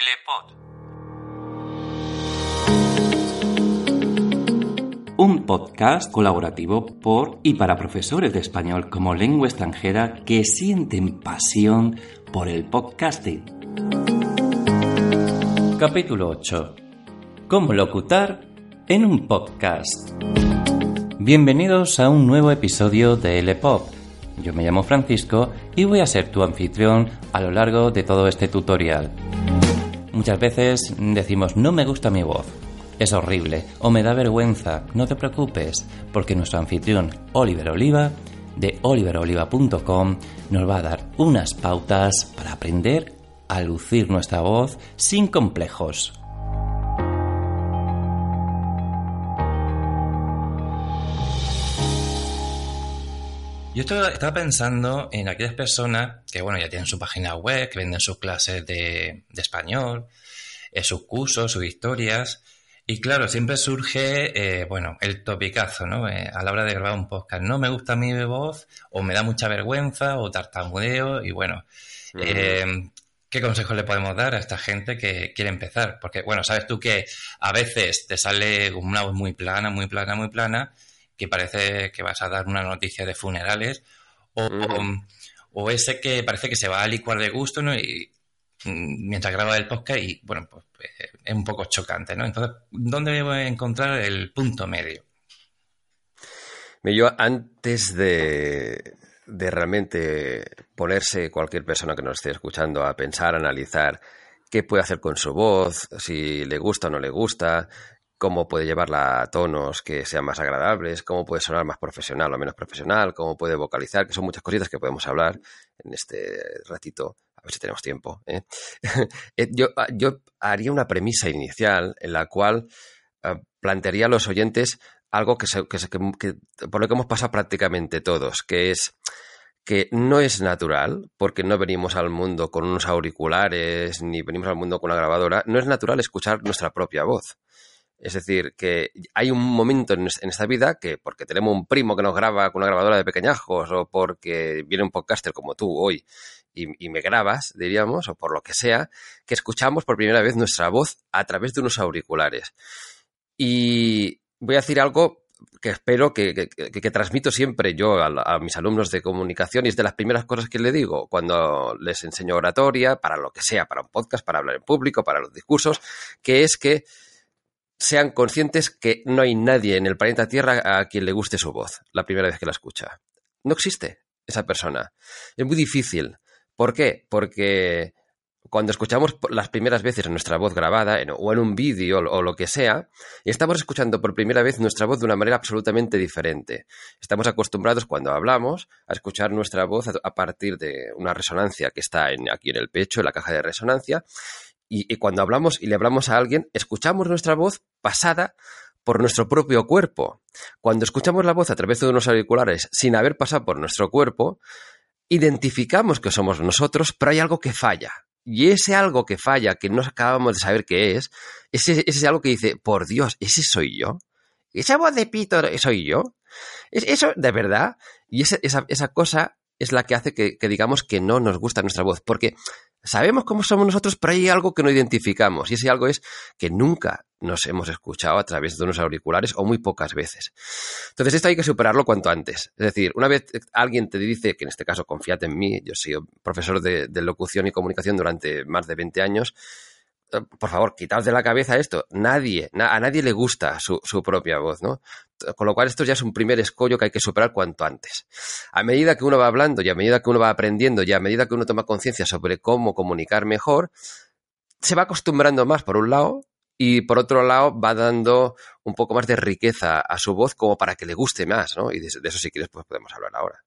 Lepod. Un podcast colaborativo por y para profesores de español como lengua extranjera que sienten pasión por el podcasting. Capítulo 8. Cómo locutar en un podcast. Bienvenidos a un nuevo episodio de LPOP. Yo me llamo Francisco y voy a ser tu anfitrión a lo largo de todo este tutorial. Muchas veces decimos no me gusta mi voz, es horrible o me da vergüenza. No te preocupes, porque nuestro anfitrión Oliver Oliva de oliveroliva.com nos va a dar unas pautas para aprender a lucir nuestra voz sin complejos. Yo estaba pensando en aquellas personas que, bueno, ya tienen su página web, que venden sus clases de, español, eh, sus cursos, sus historias. Y claro, siempre surge, eh, bueno, el topicazo, ¿no? Eh, a la hora de grabar un podcast. No me gusta mi voz, o me da mucha vergüenza, o tartamudeo, y bueno. ¿Qué consejos le podemos dar a esta gente que quiere empezar? Porque, bueno, sabes tú que a veces te sale una voz muy plana, muy plana, muy plana, que parece que vas a dar una noticia de funerales, o, ese que parece que se va a licuar de gusto, ¿no? Y mm, mientras graba el podcast y, bueno, pues eh, es un poco chocante, ¿no? Entonces, ¿dónde debo encontrar el punto medio? Yo antes de, de realmente ponerse cualquier persona que nos esté escuchando a pensar, a analizar qué puede hacer con su voz, si le gusta o no le gusta, cómo puede llevarla a tonos que sean más agradables, cómo puede sonar más profesional o menos profesional, cómo puede vocalizar, que son muchas cositas que podemos hablar en este ratito, a ver si tenemos tiempo. ¿eh? Eh, yo, ah, yo, haría una premisa inicial en la cual ah, plantearía a los oyentes algo que, que, por lo que hemos pasado prácticamente todos, que es que no es natural, porque no venimos al mundo con unos auriculares, ni venimos al mundo con una grabadora, no es natural escuchar nuestra propia voz. Es decir, que hay un momento en, esta vida que porque tenemos un primo que nos graba con una grabadora de pequeñajos o porque viene un podcaster como tú hoy y, me grabas, diríamos, o por lo que sea, que escuchamos por primera vez nuestra voz a través de unos auriculares. Y voy a decir algo que espero que, transmito siempre yo a, a, mis alumnos de comunicación y es de las primeras cosas que le digo cuando les enseño oratoria, para lo que sea, para un podcast, para hablar en público, para los discursos, que es que sean conscientes que no hay nadie en el planeta Tierra a quien le guste su voz la primera vez que la escucha. No existe esa persona. Es muy difícil. ¿Por qué? Porque cuando escuchamos las primeras veces nuestra voz grabada o en un vídeo o lo que sea, estamos escuchando por primera vez nuestra voz de una manera absolutamente diferente. Estamos acostumbrados cuando hablamos a escuchar nuestra voz a, partir de una resonancia que está aquí en el pecho, en la caja de resonancia, y, cuando hablamos y le hablamos a alguien, escuchamos nuestra voz pasada por nuestro propio cuerpo. Cuando escuchamos la voz a través de unos auriculares sin haber pasado por nuestro cuerpo, identificamos que somos nosotros, pero hay algo que falla. Y ese algo que falla, que no acabamos de saber qué es, ese, es algo que dice, por Dios, ese soy yo. Esa voz de pito soy yo. ¿Es eso de verdad. Y esa, esa, cosa es la que hace que, que, digamos que no nos gusta nuestra voz. Porque Sabemos cómo somos nosotros, pero hay algo que no identificamos. Y ese algo es que nunca nos hemos escuchado a través de unos auriculares o muy pocas veces. Entonces, esto hay que superarlo cuanto antes. Es decir, una vez alguien te dice, que en este caso confíate en mí, yo soy profesor de, de locución y comunicación durante más de 20 años, por favor, quitaos de la cabeza esto. Nadie, a nadie le gusta su, propia voz, ¿no? Con lo cual esto ya es un primer escollo que hay que superar cuanto antes. A medida que uno va hablando y a medida que uno va aprendiendo y a medida que uno toma conciencia sobre cómo comunicar mejor, se va acostumbrando más por un lado y por otro lado va dando un poco más de riqueza a su voz como para que le guste más, ¿no? Y de, eso si quieres pues podemos hablar ahora.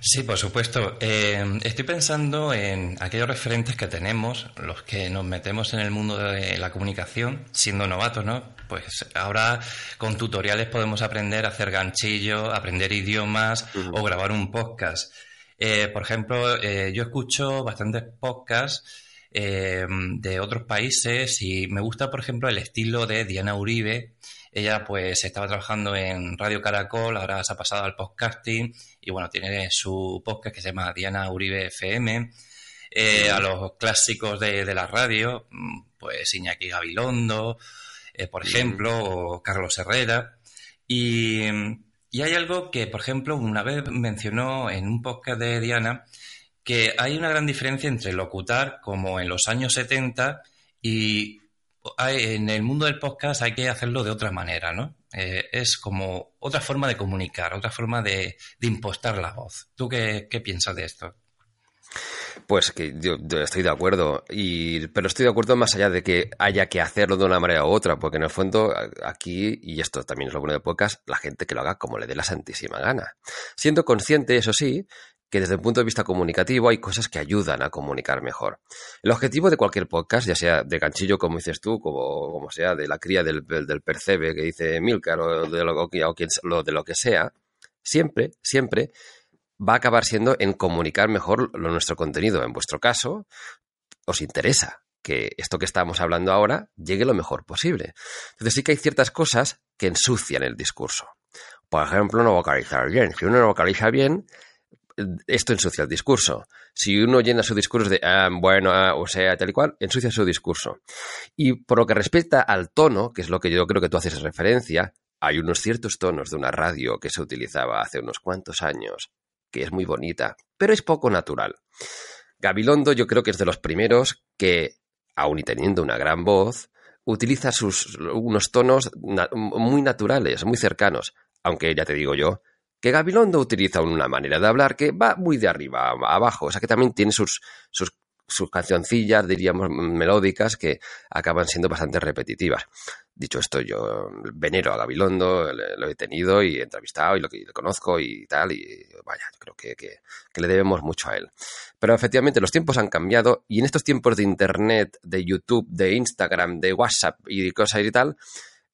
Sí, por supuesto. Eh, estoy pensando en aquellos referentes que tenemos, los que nos metemos en el mundo de la comunicación, siendo novatos, ¿no? Pues ahora con tutoriales podemos aprender a hacer ganchillo, aprender idiomas o grabar un podcast. Eh, por ejemplo, eh, yo escucho bastantes podcasts de otros países y me gusta, por ejemplo, el estilo de Diana Uribe, ella pues estaba trabajando en Radio Caracol, ahora se ha pasado al podcasting y bueno, tiene su podcast que se llama Diana Uribe FM. eh, a los clásicos de, la radio, mm, pues Iñaki Gabilondo, eh, por ejemplo, o Carlos Herrera. Y, y hay algo que, por ejemplo, una vez mencionó en un podcast de Diana, que hay una gran diferencia entre locutar como en los años 70 y en el mundo del podcast hay que hacerlo de otra manera, ¿no? Eh, es como otra forma de comunicar, otra forma de, impostar la voz. ¿Tú qué, piensas de esto? Pues que yo, estoy de acuerdo, y, pero estoy de acuerdo más allá de que haya que hacerlo de una manera u otra, porque en el fondo aquí, y esto también es lo bueno de podcast, la gente que lo haga como le dé la santísima gana. Siendo consciente, eso sí, que desde el punto de vista comunicativo hay cosas que ayudan a comunicar mejor. El objetivo de cualquier podcast, ya sea de ganchillo, como dices tú, como, como sea de la cría del, percebe que dice Milcar o de lo, o de lo que sea, siempre, siempre va a acabar siendo en comunicar mejor lo, nuestro contenido. En vuestro caso, os interesa que esto que estamos hablando ahora llegue lo mejor posible. Entonces sí que hay ciertas cosas que ensucian el discurso. Por ejemplo, no vocalizar bien. Si uno no vocaliza bien, esto ensucia el discurso. Si uno llena su discurso de, ah, bueno, ah, o sea, tal y cual, ensucia su discurso. Y por lo que respecta al tono, que es lo que yo creo que tú haces referencia, hay unos ciertos tonos de una radio que se utilizaba hace unos cuantos años, que es muy bonita, pero es poco natural. Gabilondo yo creo que es de los primeros que, aun y teniendo una gran voz, utiliza sus, unos tonos muy naturales, muy cercanos, aunque ya te digo yo, que Gabilondo utiliza una manera de hablar que va muy de arriba a abajo, o sea que también tiene sus, sus, cancioncillas, diríamos, melódicas que acaban siendo bastante repetitivas. Dicho esto, yo venero a Gabilondo, lo he tenido y he entrevistado y lo que le conozco y tal, y vaya, creo que, que, que, le debemos mucho a él. Pero efectivamente los tiempos han cambiado y en estos tiempos de Internet, de YouTube, de Instagram, de WhatsApp y cosas y tal,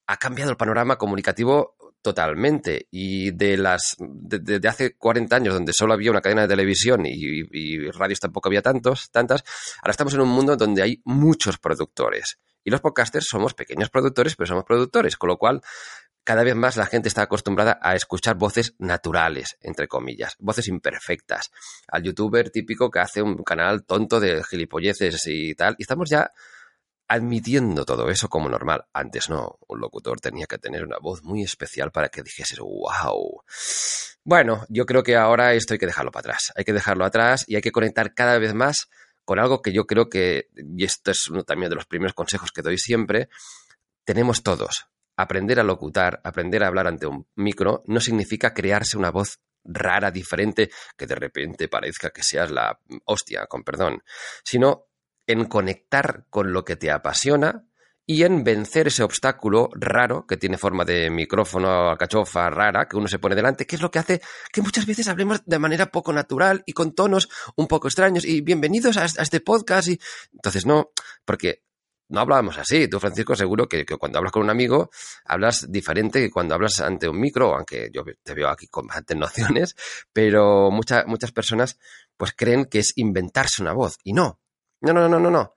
ha cambiado el panorama comunicativo Totalmente. Y de las de, hace 40 años, donde solo había una cadena de televisión y, radios tampoco había tantos, tantas, ahora estamos en un mundo donde hay muchos productores. Y los podcasters somos pequeños productores, pero somos productores, con lo cual cada vez más la gente está acostumbrada a escuchar voces naturales, entre comillas, voces imperfectas. Al youtuber típico que hace un canal tonto de gilipolleces y tal. Y estamos ya admitiendo todo eso como normal. Antes no, un locutor tenía que tener una voz muy especial para que dijese wow. Bueno, yo creo que ahora esto hay que dejarlo para atrás. Hay que dejarlo atrás y hay que conectar cada vez más con algo que yo creo que, y esto es uno también de los primeros consejos que doy siempre, tenemos todos. Aprender a locutar, aprender a hablar ante un micro, no significa crearse una voz rara, diferente, que de repente parezca que seas la hostia, con perdón, sino en conectar con lo que te apasiona y en vencer ese obstáculo raro que tiene forma de micrófono, cachofa rara que uno se pone delante, que es lo que hace que muchas veces hablemos de manera poco natural y con tonos un poco extraños y bienvenidos a, este podcast y entonces no, porque no hablábamos así. Tú, Francisco, seguro que, cuando hablas con un amigo hablas diferente que cuando hablas ante un micro, aunque yo te veo aquí con bastantes nociones, pero muchas muchas personas pues creen que es inventarse una voz y no. No, no, no, no, no.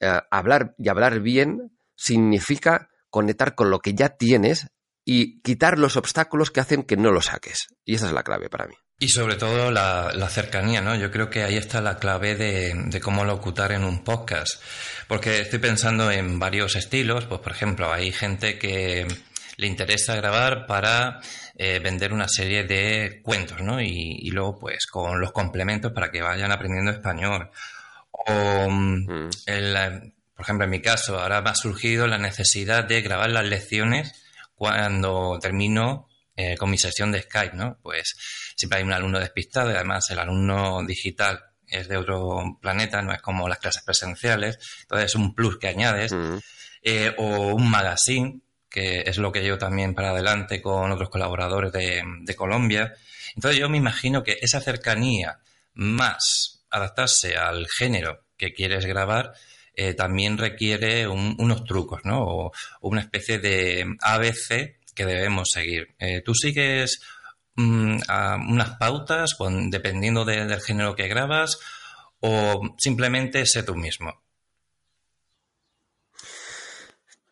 Eh, hablar y hablar bien significa conectar con lo que ya tienes y quitar los obstáculos que hacen que no lo saques. Y esa es la clave para mí. Y sobre todo la, cercanía, ¿no? Yo creo que ahí está la clave de, cómo locutar en un podcast. Porque estoy pensando en varios estilos. Pues, por ejemplo, hay gente que le interesa grabar para eh, vender una serie de cuentos, ¿no? Y, y luego, pues, con los complementos para que vayan aprendiendo español o, mm. por ejemplo, en mi caso, ahora me ha surgido la necesidad de grabar las lecciones cuando termino eh, con mi sesión de Skype, ¿no? Pues siempre hay un alumno despistado y además el alumno digital es de otro planeta, no es como las clases presenciales, entonces es un plus que añades, mm. eh, o un magazine, que es lo que yo también para adelante con otros colaboradores de, de Colombia. Entonces yo me imagino que esa cercanía más adaptarse al género que quieres grabar, eh, también requiere unos trucos, ¿no? O, una especie de ABC que debemos seguir. Eh, ¿Tú sigues mm, unas pautas dependiendo del género que grabas o simplemente sé tú mismo?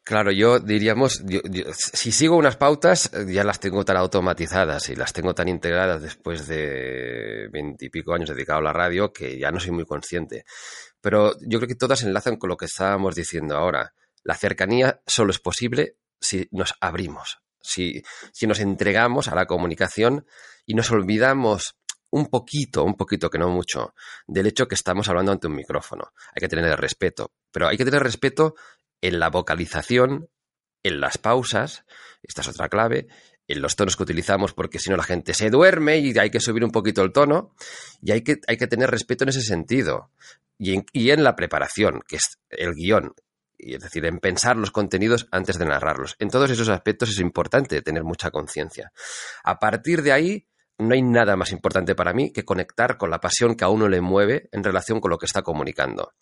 Claro, yo diríamos, si sigo unas pautas, ya las tengo tan automatizadas y las tengo tan integradas después de veintipico años dedicado a la radio que ya no soy muy consciente. Pero yo creo que todas enlazan con lo que estábamos diciendo ahora. La cercanía solo es posible si nos abrimos, si, si nos entregamos a la comunicación y nos olvidamos un poquito, un poquito que no mucho, del hecho que estamos hablando ante un micrófono. Hay que tener respeto, pero hay que tener respeto en la vocalización, en las pausas, esta es otra clave, en los tonos que utilizamos, porque si no la gente se duerme y hay que subir un poquito el tono, y hay que, hay que tener respeto en ese sentido. Y en, y en la preparación, que es el guion, y es decir, en pensar los contenidos antes de narrarlos. En todos esos aspectos es importante tener mucha conciencia. A partir de ahí, no hay nada más importante para mí que conectar con la pasión que a uno le mueve en relación con lo que está comunicando.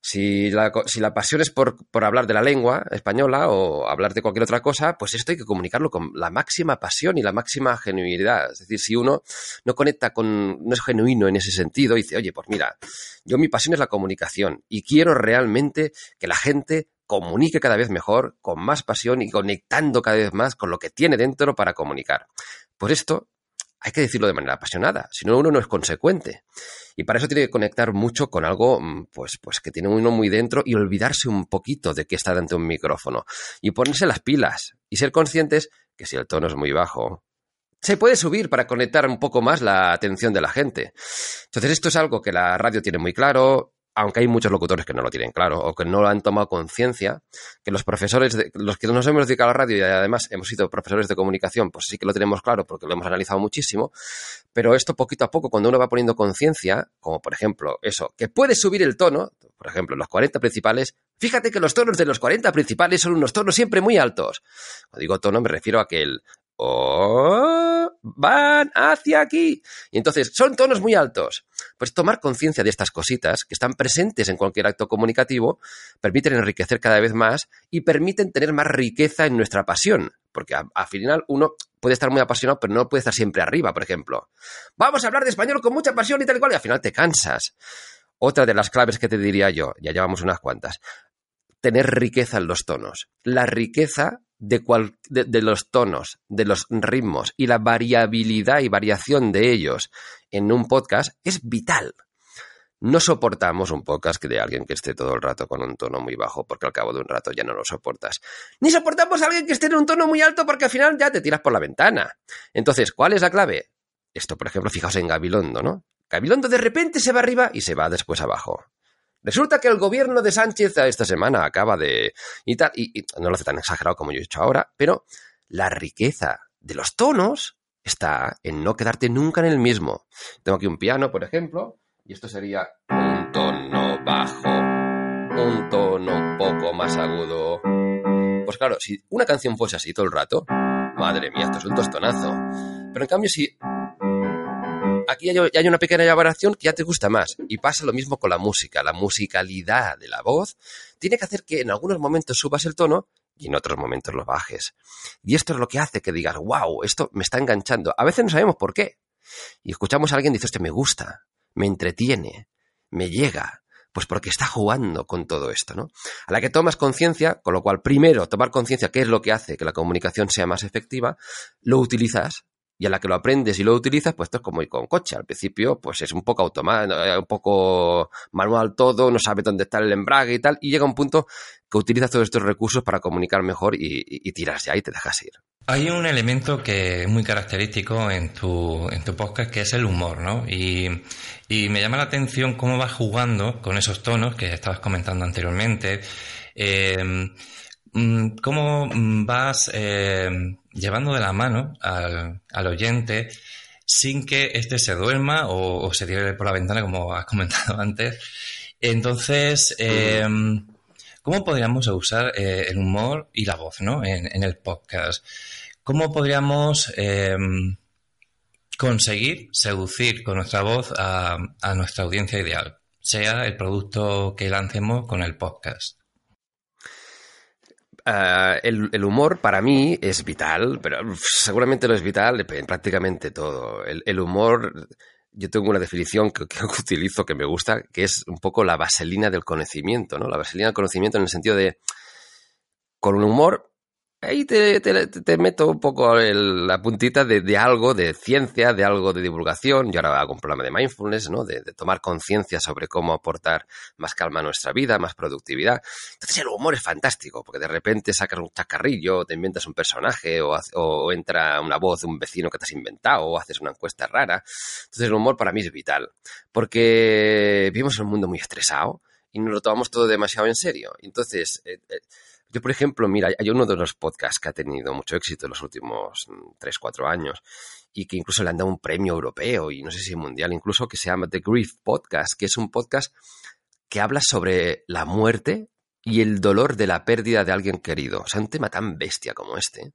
Si la, si la pasión es por, hablar de la lengua española o hablar de cualquier otra cosa, pues esto hay que comunicarlo con la máxima pasión y la máxima genuinidad. Es decir, si uno no conecta con, no es genuino en ese sentido, dice, oye, pues mira, yo mi pasión es la comunicación y quiero realmente que la gente comunique cada vez mejor, con más pasión y conectando cada vez más con lo que tiene dentro para comunicar. Por esto hay que decirlo de manera apasionada, si no uno no es consecuente. Y para eso tiene que conectar mucho con algo mm, pues, pues que tiene uno muy dentro y olvidarse un poquito de que está ante un micrófono y ponerse las pilas y ser conscientes que si el tono es muy bajo, se puede subir para conectar un poco más la atención de la gente. Entonces esto es algo que la radio tiene muy claro, aunque hay muchos locutores que no lo tienen claro o que no lo han tomado conciencia, que los profesores, de, los que nos hemos dedicado a la radio y además hemos sido profesores de comunicación, pues sí que lo tenemos claro porque lo hemos analizado muchísimo, pero esto poquito a poco, cuando uno va poniendo conciencia, como por ejemplo eso, que puede subir el tono, por ejemplo, los 40 principales, fíjate que los tonos de los 40 principales son unos tonos siempre muy altos. Cuando digo tono me refiero a que el oh, van hacia aquí. Y entonces, son tonos muy altos. Pues tomar conciencia de estas cositas que están presentes en cualquier acto comunicativo permiten enriquecer cada vez más y permiten tener más riqueza en nuestra pasión. Porque al final uno puede estar muy apasionado, pero no puede estar siempre arriba, por ejemplo. Vamos a hablar de español con mucha pasión y tal y cual, y al final te cansas. Otra de las claves que te diría yo, ya llevamos unas cuantas, tener riqueza en los tonos. La riqueza de, cual, de, los tonos, de los ritmos y la variabilidad y variación de ellos en un podcast es vital. No soportamos un podcast de alguien que esté todo el rato con un tono muy bajo porque al cabo de un rato ya no lo soportas. Ni soportamos a alguien que esté en un tono muy alto porque al final ya te tiras por la ventana. Entonces, ¿cuál es la clave? Esto, por ejemplo, fijaos en Gabilondo, ¿no? Gabilondo de repente se va arriba y se va después abajo. Resulta que el gobierno de Sánchez esta semana acaba de... y tal, y, no lo hace tan exagerado como yo he dicho ahora, pero la riqueza de los tonos está en no quedarte nunca en el mismo. Tengo aquí un piano, por ejemplo, y esto sería un tono bajo, un tono poco más agudo. Pues claro, si una canción fuese así todo el rato, madre mía, esto es un tostonazo. Pero en cambio, si aquí hay, hay una pequeña variación que ya te gusta más. Y pasa lo mismo con la música. La musicalidad de la voz tiene que hacer que en algunos momentos subas el tono y en otros momentos lo bajes. Y esto es lo que hace que digas, wow, esto me está enganchando. A veces no sabemos por qué. Y escuchamos a alguien y dice, este me gusta, me entretiene, me llega. Pues porque está jugando con todo esto, ¿no? A la que tomas conciencia, con lo cual primero tomar conciencia qué es lo que hace que la comunicación sea más efectiva, lo utilizas y a la que lo aprendes y lo utilizas, pues esto es como ir con coche. Al principio, pues es un poco automático, un poco manual todo, no sabe dónde está el embrague y tal, y llega un punto que utilizas todos estos recursos para comunicar mejor y, y, y tiras ya y te dejas ir. Hay un elemento que es muy característico en tu, en tu podcast que es el humor, ¿no? Y, y me llama la atención cómo vas jugando con esos tonos que estabas comentando anteriormente. Eh, ¿Cómo vas eh, llevando de la mano al, oyente sin que éste se duerma o, se tire por la ventana, como has comentado antes? Entonces, eh, ¿cómo podríamos usar eh, el humor y la voz ¿no? en, el podcast? ¿Cómo podríamos eh, conseguir seducir con nuestra voz a nuestra audiencia ideal, sea el producto que lancemos con el podcast? Uh, el, el, humor para mí es vital, pero seguramente lo es vital en prácticamente todo. El, el humor, yo tengo una definición que, que, utilizo que me gusta, que es un poco la vaselina del conocimiento, ¿no? La vaselina del conocimiento en el sentido de con un humor ahí te, te, meto un poco la puntita de, algo de ciencia, de algo de divulgación. Yo ahora hago un programa de mindfulness, ¿no? De, tomar conciencia sobre cómo aportar más calma a nuestra vida, más productividad. Entonces el humor es fantástico, porque de repente sacas un chacarrillo, te inventas un personaje, o, o entra una voz de un vecino que te has inventado, o haces una encuesta rara. Entonces el humor para mí es vital, porque vivimos en un mundo muy estresado y nos lo tomamos todo demasiado en serio. Entonces, eh, eh, yo, por ejemplo, mira, hay uno de los podcasts que ha tenido mucho éxito en los últimos 3, mm, 4 años y que incluso le han dado un premio europeo y no sé si mundial, incluso que se llama The Grief Podcast, que es un podcast que habla sobre la muerte y el dolor de la pérdida de alguien querido. O sea, un tema tan bestia como este,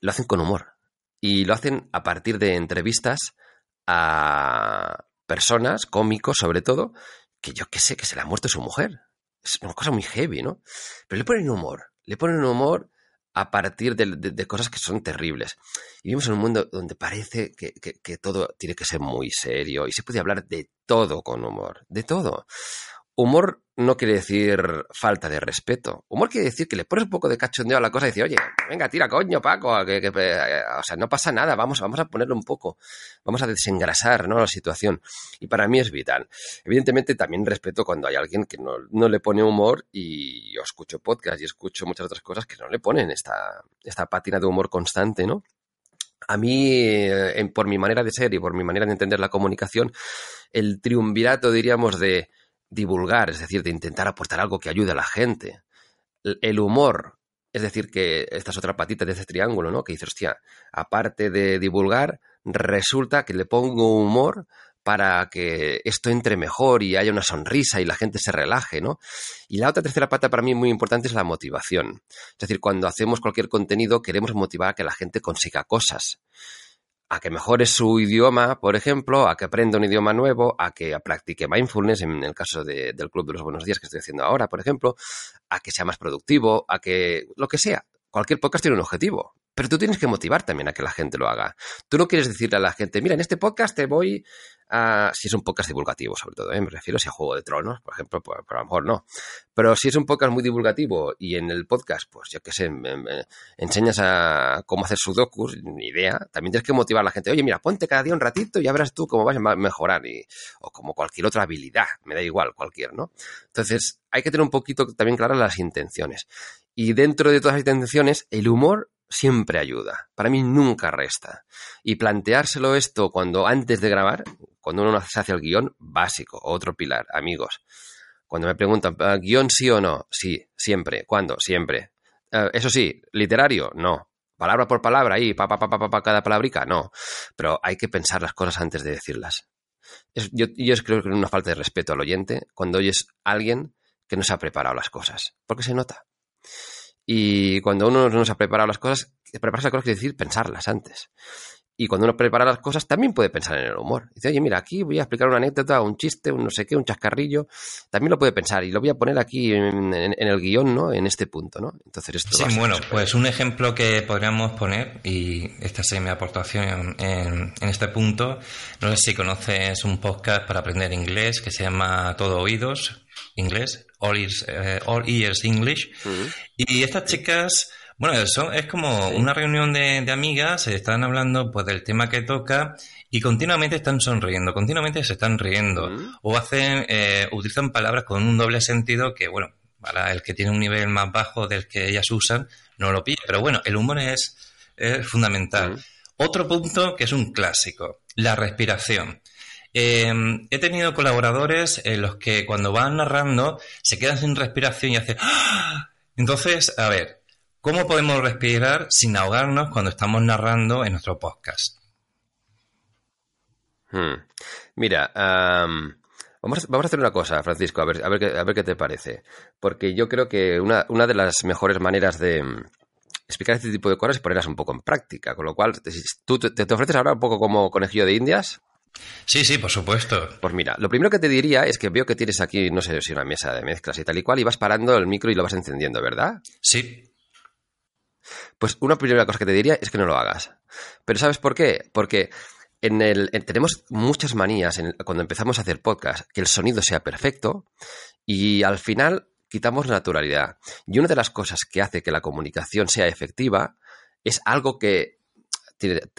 lo hacen con humor. Y lo hacen a partir de entrevistas a personas, cómicos sobre todo, que yo qué sé, que se le ha muerto su mujer es una cosa muy heavy, ¿no? Pero le ponen humor, le ponen humor a partir de, cosas que son terribles. Y vivimos en un mundo donde parece que, que, todo tiene que ser muy serio y se puede hablar de todo con humor, de todo. Humor no quiere decir falta de respeto. Humor quiere decir que le pones un poco de cachondeo a la cosa y dices, oye, venga, tira coño, Paco, eh, o sea, no pasa nada, vamos, vamos a ponerlo un poco, vamos a desengrasar ¿no? la situación. Y para mí es vital. Evidentemente también respeto cuando hay alguien que no, le pone humor y yo escucho podcast y escucho muchas otras cosas que no le ponen esta, esta pátina de humor constante, ¿no? A mí, eh, por mi manera de ser y por mi manera de entender la comunicación, el triunvirato, diríamos, de divulgar, es decir, de intentar aportar algo que ayude a la gente. El humor, es decir, que esta es otra patita de ese triángulo, ¿no? Que dice, hostia, aparte de divulgar, resulta que le pongo humor para que esto entre mejor y haya una sonrisa y la gente se relaje, ¿no? Y la otra tercera pata para mí muy importante es la motivación. Es decir, cuando hacemos cualquier contenido queremos motivar a que la gente consiga cosas a que mejore su idioma, por ejemplo, a que aprenda un idioma nuevo, a que practique mindfulness, en el caso del Club de los Buenos Días que estoy haciendo ahora, por ejemplo, a que sea más productivo, a que lo que sea. Cualquier podcast tiene un objetivo. Pero tú tienes que motivar también a que la gente lo haga. Tú no quieres decirle a la gente, mira, en este podcast te voy a... Si es un podcast divulgativo, sobre todo, ¿eh? me refiero si a Juego de Tronos, por ejemplo, pues, a lo mejor no. Pero si es un podcast muy divulgativo y en el podcast, pues yo qué sé, enseñas a cómo hacer sudokus, ni idea, también tienes que motivar a la gente. Oye, mira, ponte cada día un ratito y ya verás tú cómo vas a mejorar. Y, o como cualquier otra habilidad, me da igual, cualquier, ¿no? Entonces, hay que tener un poquito también claras las intenciones. Y dentro de todas las intenciones, el humor siempre ayuda. Para mí nunca resta. Y planteárselo esto cuando antes de grabar, cuando uno se hace el guion, básico, otro pilar, amigos. Cuando me preguntan, ah, ¿guion sí o no? Sí, siempre. ¿Cuándo? Siempre. Ah, eso sí, literario, no. Palabra por palabra, ahí, pa, pa, pa, cada palabrica, no. Pero hay que pensar las cosas antes de decirlas. yo, yo creo que es una falta de respeto al oyente cuando oyes a alguien que no se ha preparado las cosas. Porque se nota. Y cuando uno no se ha preparado las cosas, prepararse las cosas quiere decir pensarlas antes. Y cuando uno prepara las cosas, también puede pensar en el humor. Dice, oye, mira, aquí voy a explicar una anécdota, un chiste, un no sé qué, un chascarrillo. También lo puede pensar y lo voy a poner aquí en, el guion, ¿no? En este punto, ¿no? Entonces esto Sí, bueno, pues un ejemplo que podríamos poner, y esta es mi aportación en, en, este punto, no sé si conoces un podcast para aprender inglés que se llama Todo Oídos, inglés, All Ears, eh, Ears English. Y estas chicas, bueno, son, es como una reunión de, de, amigas, se están hablando pues del tema que toca y continuamente están sonriendo, continuamente se están riendo. O hacen, eh, utilizan palabras con un doble sentido que, bueno, para el que tiene un nivel más bajo del que ellas usan, no lo pilla. Pero bueno, el humor es, es fundamental. Otro punto que es un clásico, la respiración. Em, he tenido colaboradores en los que cuando van narrando se quedan sin respiración y hacen... ¡Ah! Entonces, a ver, ¿cómo podemos respirar sin ahogarnos cuando estamos narrando en nuestro podcast? Hmm. Mira, vamos, a, hacer una cosa, Francisco, a ver, a, ver qué, a ver qué te parece. Porque yo creo que una, de las mejores maneras de, explicar este tipo de cosas es ponerlas un poco en práctica. Con lo cual, ¿tú te, te, ofreces ahora un poco como conejillo de indias? Sí, sí, por supuesto. Pues mira, lo primero que te diría es que veo que tienes aquí, no sé si una mesa de mezclas y tal y cual, y vas parando el micro y lo vas encendiendo, ¿verdad? Sí. Pues una primera cosa que te diría es que no lo hagas. Pero ¿sabes por qué? Porque en el, tenemos muchas manías cuando empezamos a hacer podcast, que el sonido sea perfecto y al final quitamos naturalidad. Y una de las cosas que hace que la comunicación sea efectiva es algo que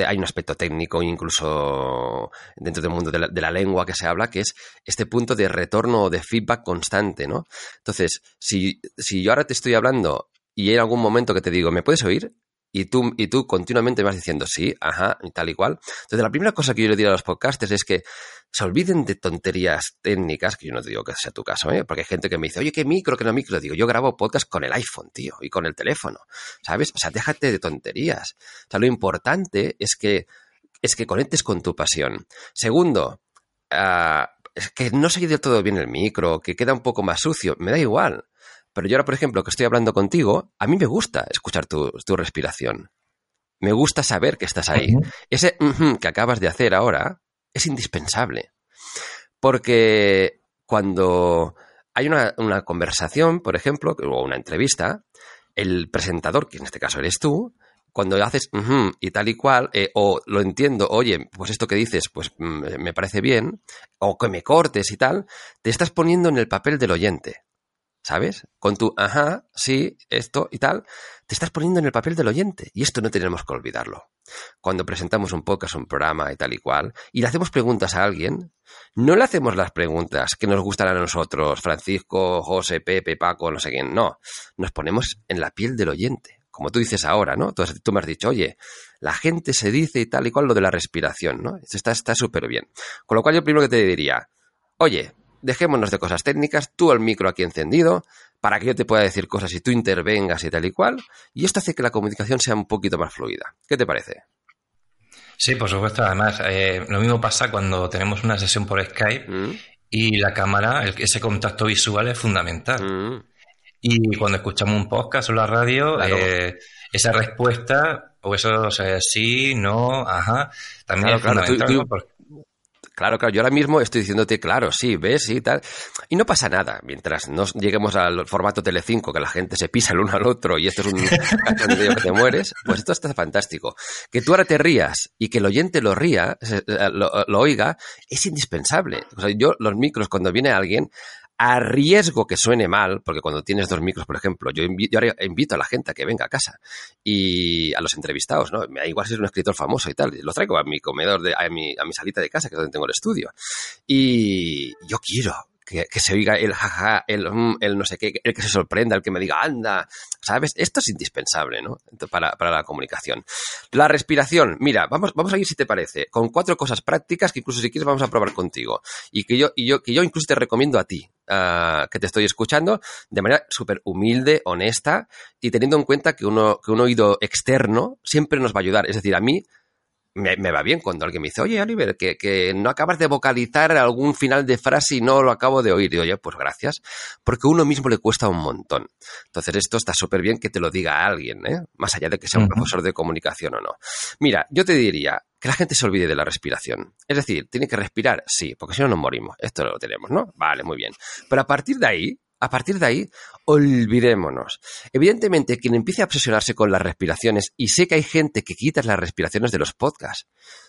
hay un aspecto técnico, incluso dentro del mundo de la, lengua que se habla, que es este punto de retorno o de feedback constante, ¿no? Entonces, si, si yo ahora te estoy hablando y hay algún momento que te digo, ¿me puedes oír? Y tú, y tú continuamente vas diciendo sí, ajá, y tal y cual. Entonces, la primera cosa que yo le digo a los podcasters es que se olviden de tonterías técnicas, que yo no te digo que sea tu caso, ¿eh? porque hay gente que me dice, oye, ¿qué micro, qué no micro? Digo, yo grabo podcast con el iPhone, tío, y con el teléfono, ¿sabes? O sea, déjate de tonterías. O sea, lo importante es que, es que conectes con tu pasión. Segundo, uh, es que no se del todo bien el micro, que queda un poco más sucio, me da igual. Pero yo ahora, por ejemplo, que estoy hablando contigo, a mí me gusta escuchar tu, respiración. Me gusta saber que estás ahí. Ese que acabas de hacer ahora es indispensable. Porque cuando hay una, conversación, por ejemplo, o una entrevista, el presentador, que en este caso eres tú, cuando haces y tal y cual, eh, o lo entiendo, oye, pues esto que dices, pues mm, me parece bien, o que me cortes y tal, te estás poniendo en el papel del oyente. ¿Sabes? Con tu, ajá, sí, esto y tal, te estás poniendo en el papel del oyente y esto no tenemos que olvidarlo. Cuando presentamos un podcast, un programa y tal y cual, y le hacemos preguntas a alguien, no le hacemos las preguntas que nos gustan a nosotros, Francisco, José, Pepe, Paco, no sé quién, no, nos ponemos en la piel del oyente. Como tú dices ahora, ¿no? Tú, tú me has dicho, oye, la gente se dice y tal y cual lo de la respiración, ¿no? Esto está súper bien. Con lo cual yo primero que te diría, oye, dejémonos de cosas técnicas, tú el micro aquí encendido, para que yo te pueda decir cosas y tú intervengas y tal y cual, y esto hace que la comunicación sea un poquito más fluida. ¿Qué te parece? Sí, por supuesto. Además, eh, lo mismo pasa cuando tenemos una sesión por Skype mm. y la cámara, ese contacto visual es fundamental. Mm. Y cuando escuchamos un podcast o la radio, eh, esa respuesta, o eso, o sí, no, ajá, también es fundamental. Claro, claro, yo ahora mismo estoy diciéndote, claro, sí, ves, sí, tal. Y no pasa nada, mientras no lleguemos al formato Telecinco, que la gente se pisa el uno al otro y esto es un cachondeo que te mueres, pues esto está fantástico. Que tú ahora te rías y que el oyente lo ría, lo, lo oiga, es indispensable. O sea, yo, los micros, cuando viene alguien, a riesgo que suene mal, porque cuando tienes dos micros, por ejemplo, yo, invito, a la gente a que venga a casa y a los entrevistados, ¿no? Igual si es un escritor famoso y tal, los traigo a mi comedor, de, a, mi, a mi salita de casa, que es donde tengo el estudio. Y yo quiero que, se oiga el jaja, el, mm, el, no sé qué, el que se sorprenda, el que me diga, anda, ¿sabes? Esto es indispensable, ¿no? Para, para la comunicación. La respiración, mira, vamos, vamos a ir si te parece, con cuatro cosas prácticas que incluso si quieres vamos a probar contigo. Y que yo, y yo, que yo incluso te recomiendo a ti, uh, que te estoy escuchando, de manera súper humilde, honesta, y teniendo en cuenta que uno, que un oído externo siempre nos va a ayudar. Es decir, a mí me, va bien cuando alguien me dice, oye, Oliver, que, no acabas de vocalizar algún final de frase y no lo acabo de oír. Y oye, pues gracias, porque a uno mismo le cuesta un montón. Entonces, esto está súper bien que te lo diga alguien, ¿eh? más allá de que sea un profesor de comunicación o no. Mira, yo te diría que la gente se olvide de la respiración. Es decir, tiene que respirar, sí, porque si no nos morimos. Esto lo tenemos, ¿no? Vale, muy bien. Pero a partir de ahí, a partir de ahí, olvidémonos. Evidentemente, quien empiece a obsesionarse con las respiraciones, y sé que hay gente que quita las respiraciones de los podcasts,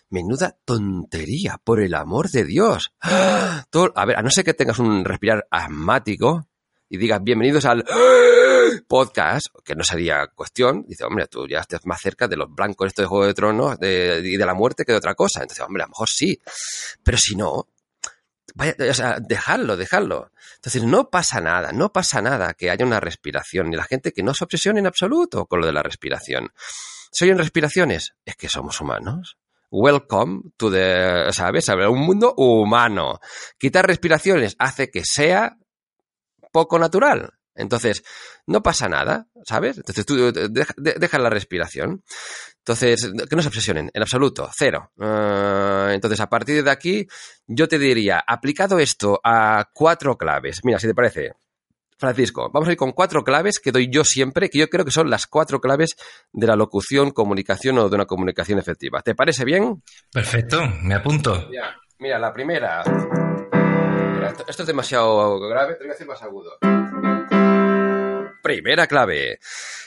menuda tontería, por el amor de Dios. a ver, a no ser que tengas un respirar asmático y digas bienvenidos al podcast, que no sería cuestión, dice, hombre, tú ya estás más cerca de los blancos esto de Juego de Tronos y de la muerte que de otra cosa. Entonces, hombre, a lo mejor sí. Pero si no, vaya, o dejarlo, dejarlo. Entonces, no pasa nada, no pasa nada que haya una respiración, ni la gente que no se obsesione en absoluto con lo de la respiración. ¿Se oyen respiraciones? Es que somos humanos. Welcome to the, ¿sabes? Un mundo humano. Quitar respiraciones hace que sea poco natural. Entonces, no pasa nada, ¿sabes? Entonces tú deja, la respiración. Entonces, que no se obsesionen, en absoluto, cero. Ah, entonces, a partir de aquí, yo te diría, aplicado esto a cuatro claves. Mira, si te parece, Francisco, vamos a ir con cuatro claves que doy yo siempre, que yo creo que son las cuatro claves de la locución, comunicación o de una comunicación efectiva. ¿Te parece bien? Perfecto, me apunto. Mira, la primera. esto, es demasiado grave, tengo que hacer más agudo. Primera clave.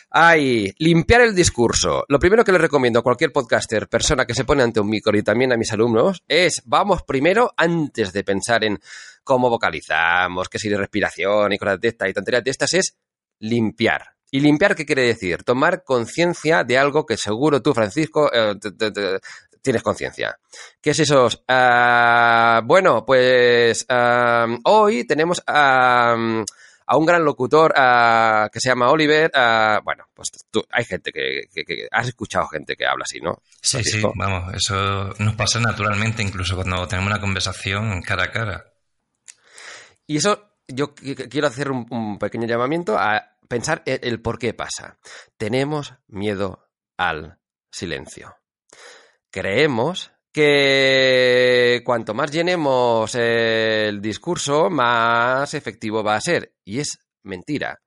Ay, limpiar el discurso. Lo primero que le recomiendo a cualquier podcaster, persona que se pone ante un micro y también a mis alumnos, es vamos primero, antes de pensar en cómo vocalizamos, qué si de respiración y cosas de estas y tonterías de estas, es limpiar. ¿Y limpiar qué quiere decir? Tomar conciencia de algo que seguro tú, Francisco, eh, tienes conciencia. ¿Qué es eso? Ah, bueno, pues ah, hoy tenemos a a un gran locutor que se llama Oliver. bueno, pues tú, hay gente que, Has escuchado gente que habla así, ¿no? Sí, sí, vamos, eso nos pasa naturalmente incluso cuando tenemos una conversación cara a cara. Y eso yo quiero hacer un, pequeño llamamiento a pensar el por qué pasa. Tenemos miedo al silencio. Creemos que cuanto más llenemos el discurso, más efectivo va a ser. Y es mentira.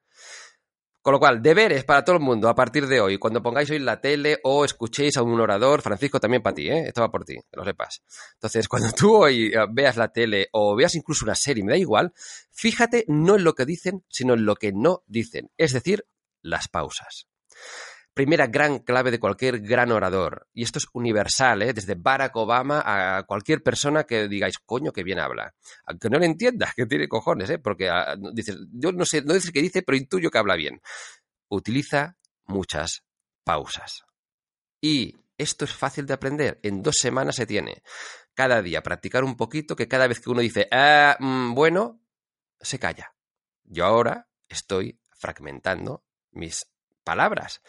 Con lo cual, deberes para todo el mundo a partir de hoy. Cuando pongáis hoy la tele o escuchéis a un orador, Francisco, también para ti, ¿eh? Esto va por ti, que lo sepas. Entonces, cuando tú hoy eh, veas la tele o veas incluso una serie, me da igual, fíjate no en lo que dicen, sino en lo que no dicen. Es decir, las pausas primera gran clave de cualquier gran orador. Y esto es universal, ¿eh? desde Barack Obama a cualquier persona que digáis, coño, que bien habla. Aunque no le entiendas, que tiene cojones, ¿eh? porque ah, dices, yo no sé, no dice qué dice, pero intuyo que habla bien. Utiliza muchas pausas. Y esto es fácil de aprender. En dos semanas se tiene. Cada día practicar un poquito, que cada vez que uno dice, ah, mm, bueno, se calla. Yo ahora estoy fragmentando mis palabras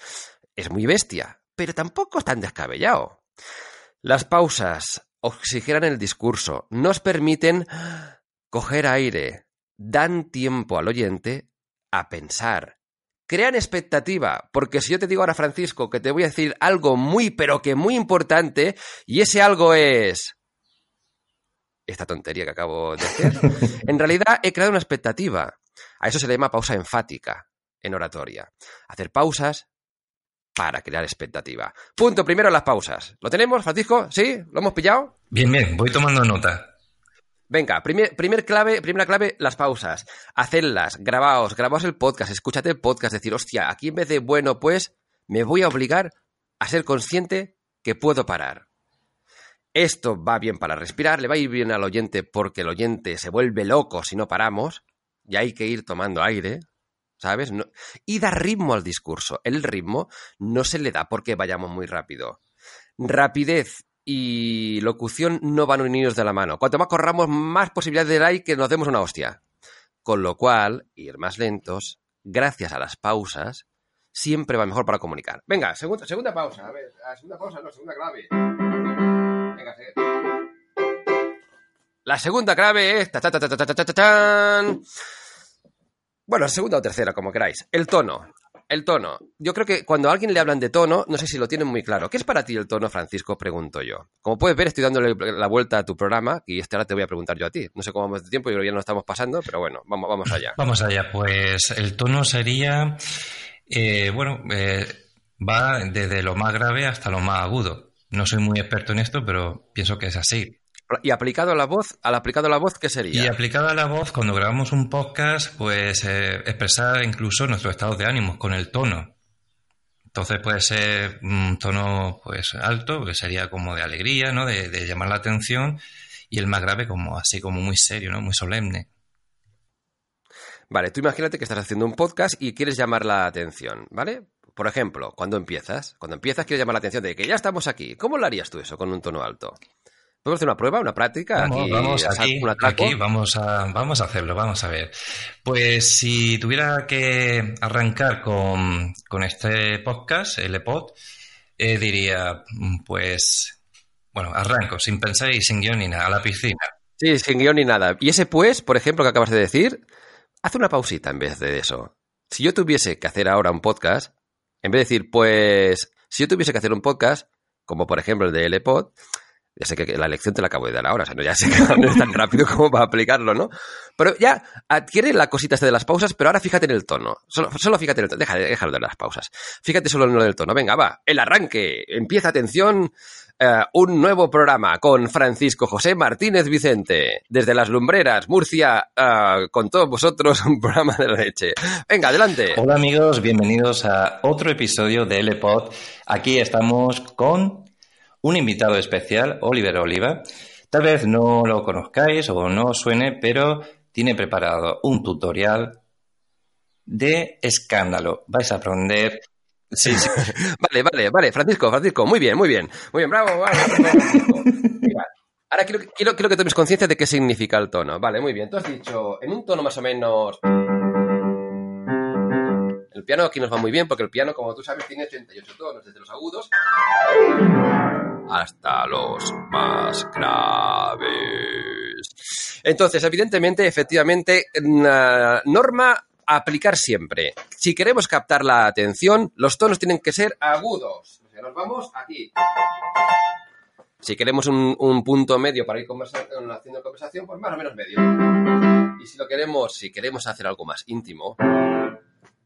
es muy bestia, pero tampoco es tan descabellado. Las pausas oxigenan el discurso, nos permiten coger aire, dan tiempo al oyente a pensar, crean expectativa, porque si yo te digo ahora, Francisco, que te voy a decir algo muy, pero que muy importante, y ese algo es esta tontería que acabo de hacer, en realidad he creado una expectativa. A eso se le llama pausa enfática en oratoria. Hacer pausas para crear expectativa. Punto primero, las pausas. ¿Lo tenemos, Francisco? ¿Sí? ¿Lo hemos pillado? Bien, bien, voy tomando nota. Venga, primer, clave, primera clave, las pausas. Hacedlas, grabaos, grabaos el podcast, escúchate el podcast, decir, hostia, aquí en vez de bueno, pues, me voy a obligar a ser consciente que puedo parar. Esto va bien para respirar, le va a ir bien al oyente porque el oyente se vuelve loco si no paramos, y hay que ir tomando aire, ¿sabes? y da ritmo al discurso. El ritmo no se le da porque vayamos muy rápido. Rapidez y locución no van unidos de la mano. Cuanto más corramos, más posibilidades hay que nos demos una hostia. Con lo cual, ir más lentos, gracias a las pausas, siempre va mejor para comunicar. Venga, segunda, segunda pausa. A ver, segunda pausa, no, segunda clave. Venga, La segunda clave es... bueno, segunda o tercera, como queráis. El tono. El tono. Yo creo que cuando a alguien le hablan de tono, no sé si lo tienen muy claro. ¿Qué es para ti el tono, Francisco? Pregunto yo. Como puedes ver, estoy dándole la vuelta a tu programa y este ahora te voy a preguntar yo a ti. No sé cómo vamos de tiempo, yo creo que ya no estamos pasando, pero bueno, vamos, allá. Vamos allá. Pues el tono sería, eh, bueno, eh, va desde lo más grave hasta lo más agudo. No soy muy experto en esto, pero pienso que es así. Y aplicado a la voz, al aplicado a la voz, ¿qué sería? Y aplicado a la voz, cuando grabamos un podcast, pues eh, expresar incluso nuestro estado de ánimo con el tono. Entonces puede ser un tono pues alto, que sería como de alegría, ¿no? De, de, llamar la atención, y el más grave como así como muy serio, ¿no? Muy solemne. Vale, tú imagínate que estás haciendo un podcast y quieres llamar la atención, ¿vale? Por ejemplo, cuando empiezas, cuando empiezas quieres llamar la atención de que ya estamos aquí. ¿Cómo lo harías tú eso con un tono alto? ¿Podemos hacer una prueba, una práctica? Vamos, aquí, vamos, aquí, vamos, a, vamos a hacerlo, vamos a ver. Pues si tuviera que arrancar con, este podcast, el EPOD, eh, diría, pues, bueno, arranco sin pensar y sin guion ni nada, a la piscina. Sí, sin guion ni nada. Y ese pues, por ejemplo, que acabas de decir, haz una pausita en vez de eso. Si yo tuviese que hacer ahora un podcast, en vez de decir, pues, si yo tuviese que hacer un podcast, como por ejemplo el de EPOD, Ya sé que la elección te la acabo de dar ahora, o sea, no, ya sé que no es tan rápido como para aplicarlo, ¿no? Pero ya adquiere la cosita esta de las pausas, pero ahora fíjate en el tono. Solo, solo fíjate en el tono. Déjalo de las pausas. Fíjate solo en lo del tono. Venga, va. El arranque. Empieza, atención, eh, un nuevo programa con Francisco José Martínez Vicente. Desde las Lumbreras, Murcia, eh, con todos vosotros, un programa de la leche. Venga, adelante. Hola amigos, bienvenidos a otro episodio de LPod. Aquí estamos con un invitado especial, Oliver Oliva. Tal vez no lo conozcáis o no os suene, pero tiene preparado un tutorial de escándalo. Vais a aprender. Sí, sí. vale, vale, vale. Francisco, Francisco, muy bien, muy bien. Muy bien, bravo, bravo. Ahora quiero, quiero, quiero que tomes conciencia de qué significa el tono. Vale, muy bien. Tú has dicho en un tono más o menos. El piano aquí nos va muy bien porque el piano, como tú sabes, tiene 88 tonos, desde los agudos hasta los más graves. Entonces, evidentemente, efectivamente, norma aplicar siempre. Si queremos captar la atención, los tonos tienen que ser agudos. Nos vamos aquí. Si queremos un, punto medio para ir haciendo conversación, pues más o menos medio. Y si lo queremos, si queremos hacer algo más íntimo,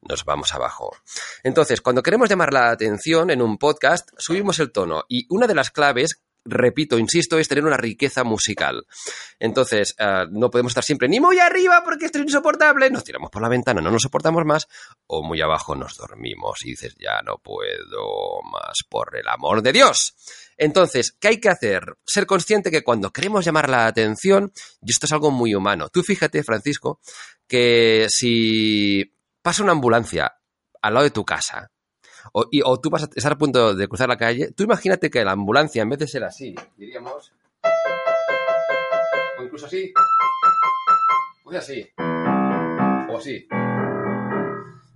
nos vamos abajo. Entonces, cuando queremos llamar la atención en un podcast, subimos el tono y una de las claves repito, insisto, es tener una riqueza musical. Entonces, eh, no podemos estar siempre ni muy arriba porque esto es insoportable, nos tiramos por la ventana, no nos soportamos más, o muy abajo nos dormimos y dices, ya no puedo más, por el amor de Dios. Entonces, ¿qué hay que hacer? Ser consciente que cuando queremos llamar la atención, y esto es algo muy humano, tú fíjate, Francisco, que si pasa una ambulancia al lado de tu casa, o, o, tú vas a estar a punto de cruzar la calle, tú imagínate que la ambulancia, en vez de ser así, diríamos, o incluso así, o así, o así.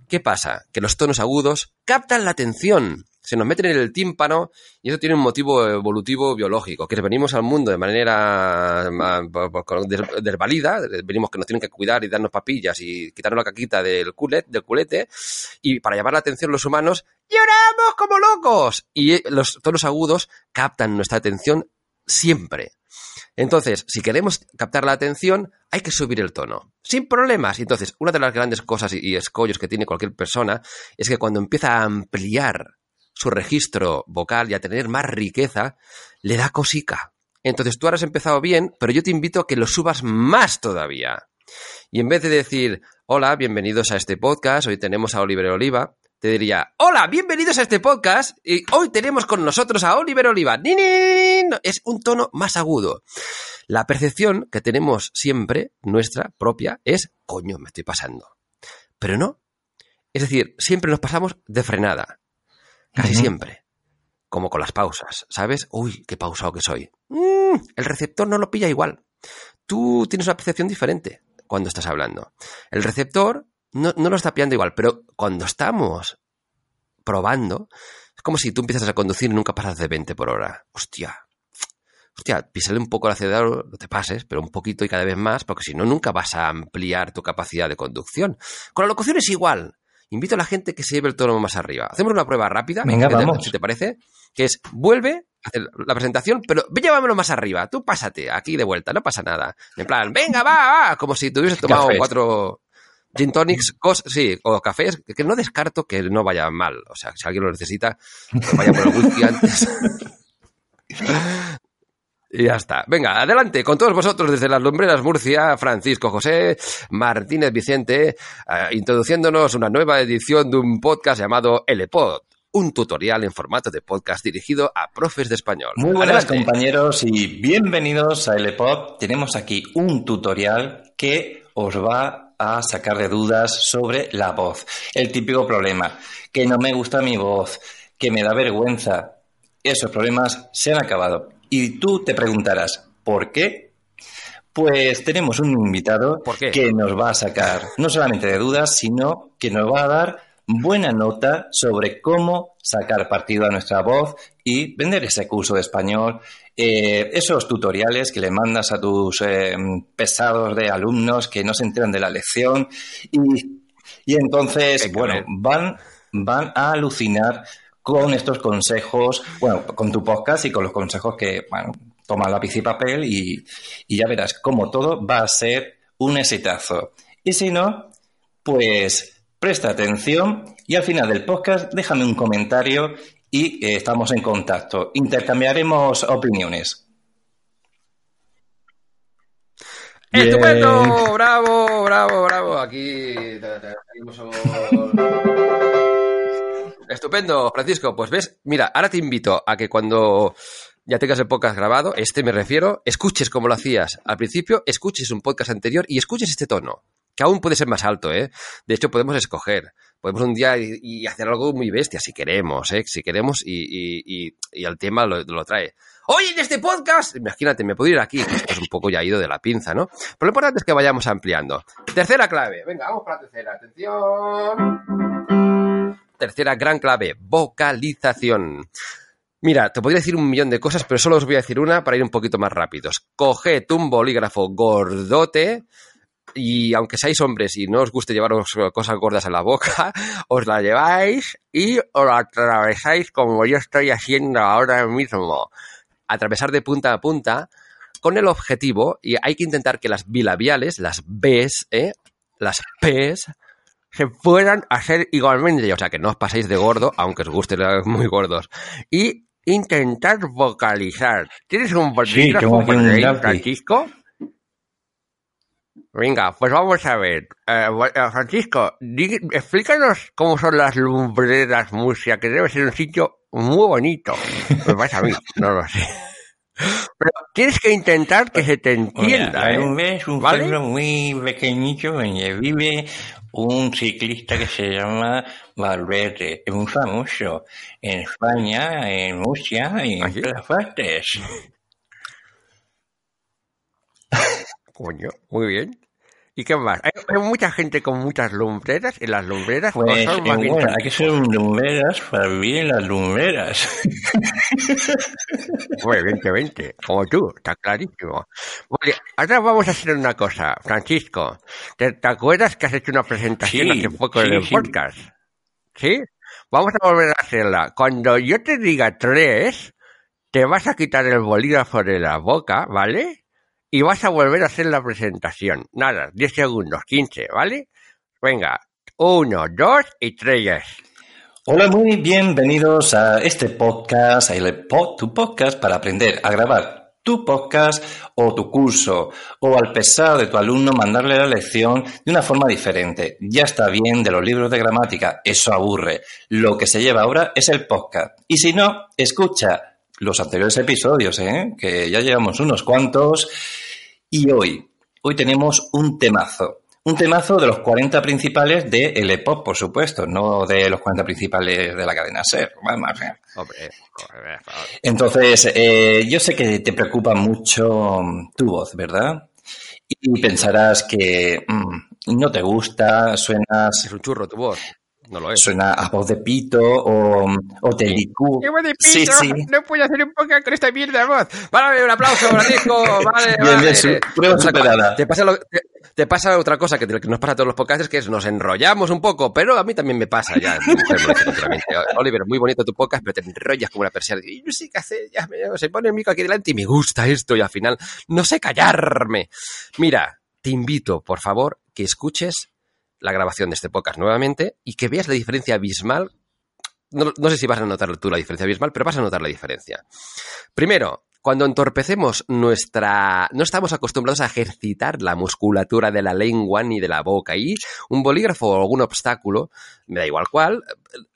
¿Qué pasa? Que los tonos agudos captan la atención se nos meten en el tímpano y eso tiene un motivo evolutivo biológico, que venimos al mundo de manera desvalida, venimos que nos tienen que cuidar y darnos papillas y quitarnos la caquita del, culet, del culete, y para llamar la atención los humanos, lloramos como locos. Y los tonos agudos captan nuestra atención siempre. Entonces, si queremos captar la atención, hay que subir el tono, sin problemas. Entonces, una de las grandes cosas y escollos que tiene cualquier persona es que cuando empieza a ampliar su registro vocal y a tener más riqueza, le da cosica. Entonces tú ahora has empezado bien, pero yo te invito a que lo subas más todavía. Y en vez de decir, hola, bienvenidos a este podcast, hoy tenemos a Oliver Oliva, te diría, hola, bienvenidos a este podcast, y hoy tenemos con nosotros a Oliver Oliva. Es un tono más agudo. La percepción que tenemos siempre, nuestra propia, es, coño, me estoy pasando. Pero no. Es decir, siempre nos pasamos de frenada. Casi siempre. Como con las pausas, ¿sabes? Uy, qué pausado que soy. Mm, el receptor no lo pilla igual. Tú tienes una percepción diferente cuando estás hablando. El receptor no, no lo está pillando igual, pero cuando estamos probando, es como si tú empiezas a conducir y nunca pasas de 20 por hora. Hostia. Hostia, písale un poco el acelerador, no te pases, pero un poquito y cada vez más, porque si no, nunca vas a ampliar tu capacidad de conducción. Con la locución es igual invito a la gente que se lleve el tono más arriba. Hacemos una prueba rápida, Venga, vamos. si te parece, que es vuelve a hacer la presentación, pero llévamelo más arriba, tú pásate aquí de vuelta, no pasa nada. En plan, venga, va, va, como si te hubieses tomado cuatro gin tonics, sí, o cafés, que no descarto que no vaya mal. O sea, si alguien lo necesita, vaya por el whisky antes. Y ya está. Venga, adelante con todos vosotros desde las Lumbreras Murcia, Francisco José Martínez Vicente, eh, introduciéndonos una nueva edición de un podcast llamado Pod, un tutorial en formato de podcast dirigido a profes de español. Muy buenas compañeros y bienvenidos a Pod. Tenemos aquí un tutorial que os va a sacar de dudas sobre la voz. El típico problema, que no me gusta mi voz, que me da vergüenza. Esos problemas se han acabado. Y tú te preguntarás, ¿por qué? Pues tenemos un invitado que nos va a sacar no solamente de dudas, sino que nos va a dar buena nota sobre cómo sacar partido a nuestra voz y vender ese curso de español, eh, esos tutoriales que le mandas a tus eh, pesados de alumnos que no se enteran de la lección y, y entonces, bueno, van, van a alucinar con estos consejos, bueno, con tu podcast y con los consejos que, bueno, toma lápiz y papel y, y ya verás cómo todo va a ser un exitazo. Y si no, pues presta atención y al final del podcast déjame un comentario y eh, estamos en contacto. Intercambiaremos opiniones. ¡Estupendo! ¡Bravo, bravo, bravo! Aquí Estupendo, Francisco. Pues ves, mira, ahora te invito a que cuando ya tengas el podcast grabado, este me refiero, escuches como lo hacías al principio, escuches un podcast anterior y escuches este tono, que aún puede ser más alto, ¿eh? De hecho, podemos escoger. Podemos un día y, hacer algo muy bestia, si queremos, ¿eh? Si queremos y, y, al tema lo, lo trae. Oye, en este podcast, imagínate, me puedo ir aquí, es un poco ya ido de la pinza, ¿no? Pero lo importante es que vayamos ampliando. Tercera clave, venga, vamos para la tercera, atención. Tercera gran clave, vocalización. Mira, te podría decir un millón de cosas, pero solo os voy a decir una para ir un poquito más rápidos. Coged un bolígrafo gordote, y aunque seáis hombres y no os guste llevaros cosas gordas en la boca, os la lleváis y os la atravesáis como yo estoy haciendo ahora mismo atravesar de punta a punta con el objetivo, y hay que intentar que las bilabiales, las Bs, ¿eh? las Ps, se puedan hacer igualmente. O sea, que no os paséis de gordo, aunque os gusten muy gordos. Y intentar vocalizar. ¿Tienes un bolígrafo sí, Francisco? Venga, pues vamos a ver. Eh, eh, Francisco, explícanos cómo son las lumbreras Murcia, que debe ser un sitio muy bonito. Me pasa a mí, no lo sé. Pero tienes que intentar que se te entienda. ¿eh? Es un pueblo muy pequeñito donde vive un ciclista que se llama Valverde. Es muy famoso en España, en Murcia y en ¿Ah, todas partes. Coño, muy bien. ¿Y qué más? Hay, mucha gente con muchas lumbreras y las lumbreras pues, son eh, bueno, hay que ser lumbreras para vivir en las lumbreras. Bueno, evidentemente, como tú, está clarísimo. Vale, ahora vamos a hacer una cosa, Francisco. ¿Te, acuerdas que has hecho una presentación hace poco en el podcast? ¿Sí? Vamos a volver a hacerla. Cuando yo te diga tres, te vas a quitar el bolígrafo de la boca, ¿vale? Y vas a volver a hacer la presentación. Nada, 10 segundos, 15, ¿vale? Venga, 1, 2 y 3. Hola, muy bienvenidos a este podcast, a tu podcast para aprender a grabar tu podcast o tu curso o al pesar de tu alumno mandarle la lección de una forma diferente. Ya está bien de los libros de gramática, eso aburre. Lo que se lleva ahora es el podcast. Y si no, escucha los anteriores episodios, ¿eh? que ya llevamos unos cuantos. Y hoy, hoy tenemos un temazo. Un temazo de los 40 principales de El EPOP, por supuesto, no de los 40 principales de la cadena SER. Entonces, eh, yo sé que te preocupa mucho tu voz, ¿verdad? Y pensarás que mm, no te gusta, suenas... Es un churro tu voz. No lo es. Suena a voz de pito o, o de. ¿Qué voz de pito? Sí, sí. No puedo hacer un poco con esta mierda de voz. Vale, un aplauso, Francisco. Vale, bien, vale. Bien, prueba superada. Te pasa, lo, te, pasa otra cosa que, que nos pasa a todos los podcasts, que es nos enrollamos un poco, pero a mí también me pasa ya. Oliver, muy bonito tu podcast, pero te enrollas como una persiana. Y yo sí que hace, ya me, se pone el micro aquí delante y me gusta esto y al final no sé callarme. Mira, te invito, por favor, que escuches la grabación de este podcast nuevamente y que veas la diferencia abismal. No, no, sé si vas a notar tú la diferencia abismal, pero vas a notar la diferencia. Primero, cuando entorpecemos nuestra... no estamos acostumbrados a ejercitar la musculatura de la lengua ni de la boca y un bolígrafo o algún obstáculo, me da igual cuál,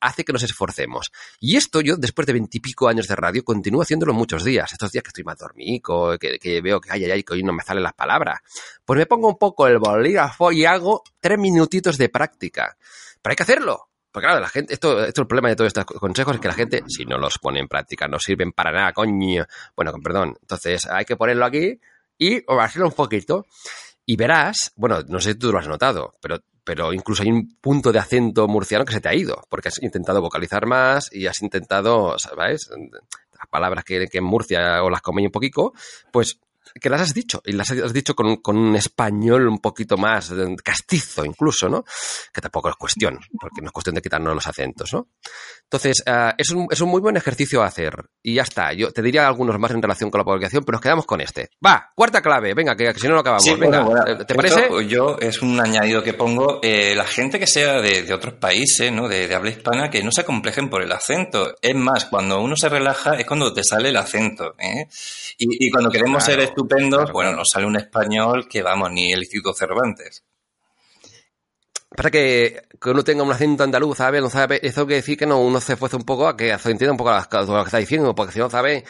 hace que nos esforcemos. Y esto yo, después de veintipico años de radio, continúo haciéndolo muchos días. Estos días que estoy más dormido, que, que veo que ay, ay, ay, que hoy no me salen las palabras. Pues me pongo un poco el bolígrafo y hago tres minutitos de práctica. Pero hay que hacerlo. Porque claro, la gente, esto, esto el problema de todos estos consejos es que la gente, si no los pone en práctica, no sirven para nada, coño. Bueno, perdón. Entonces, hay que ponerlo aquí y hacerlo un poquito. Y verás, bueno, no sé si tú lo has notado, pero, pero incluso hay un punto de acento murciano que se te ha ido, porque has intentado vocalizar más y has intentado, ¿sabes? Las palabras que, que en Murcia o las comí un poquito, pues que las has dicho, y las has dicho con, con, un español un poquito más castizo incluso, ¿no? Que tampoco es cuestión, porque no es cuestión de quitarnos los acentos, ¿no? Entonces, uh, es, un, es un muy buen ejercicio a hacer. Y ya está. Yo te diría algunos más en relación con la publicación, pero nos quedamos con este. Va, cuarta clave, venga, que, que si no lo acabamos. Sí, venga, bueno, bueno, ¿te parece? Yo es un añadido que pongo. Eh, la gente que sea de, de otros países, ¿no? De, de, habla hispana, que no se complejen por el acento. Es más, cuando uno se relaja es cuando te sale el acento. ¿eh? Y, y, cuando queremos claro, ser estupendos, claro, bueno, nos sale un español que, vamos, ni el Instituto Cervantes. Para que, que, uno tenga un acento andaluz, ¿sabes? No sabe, eso quiere decir que no, uno se esfuerza un poco a que se entienda un poco lo que está diciendo, porque si no sabe,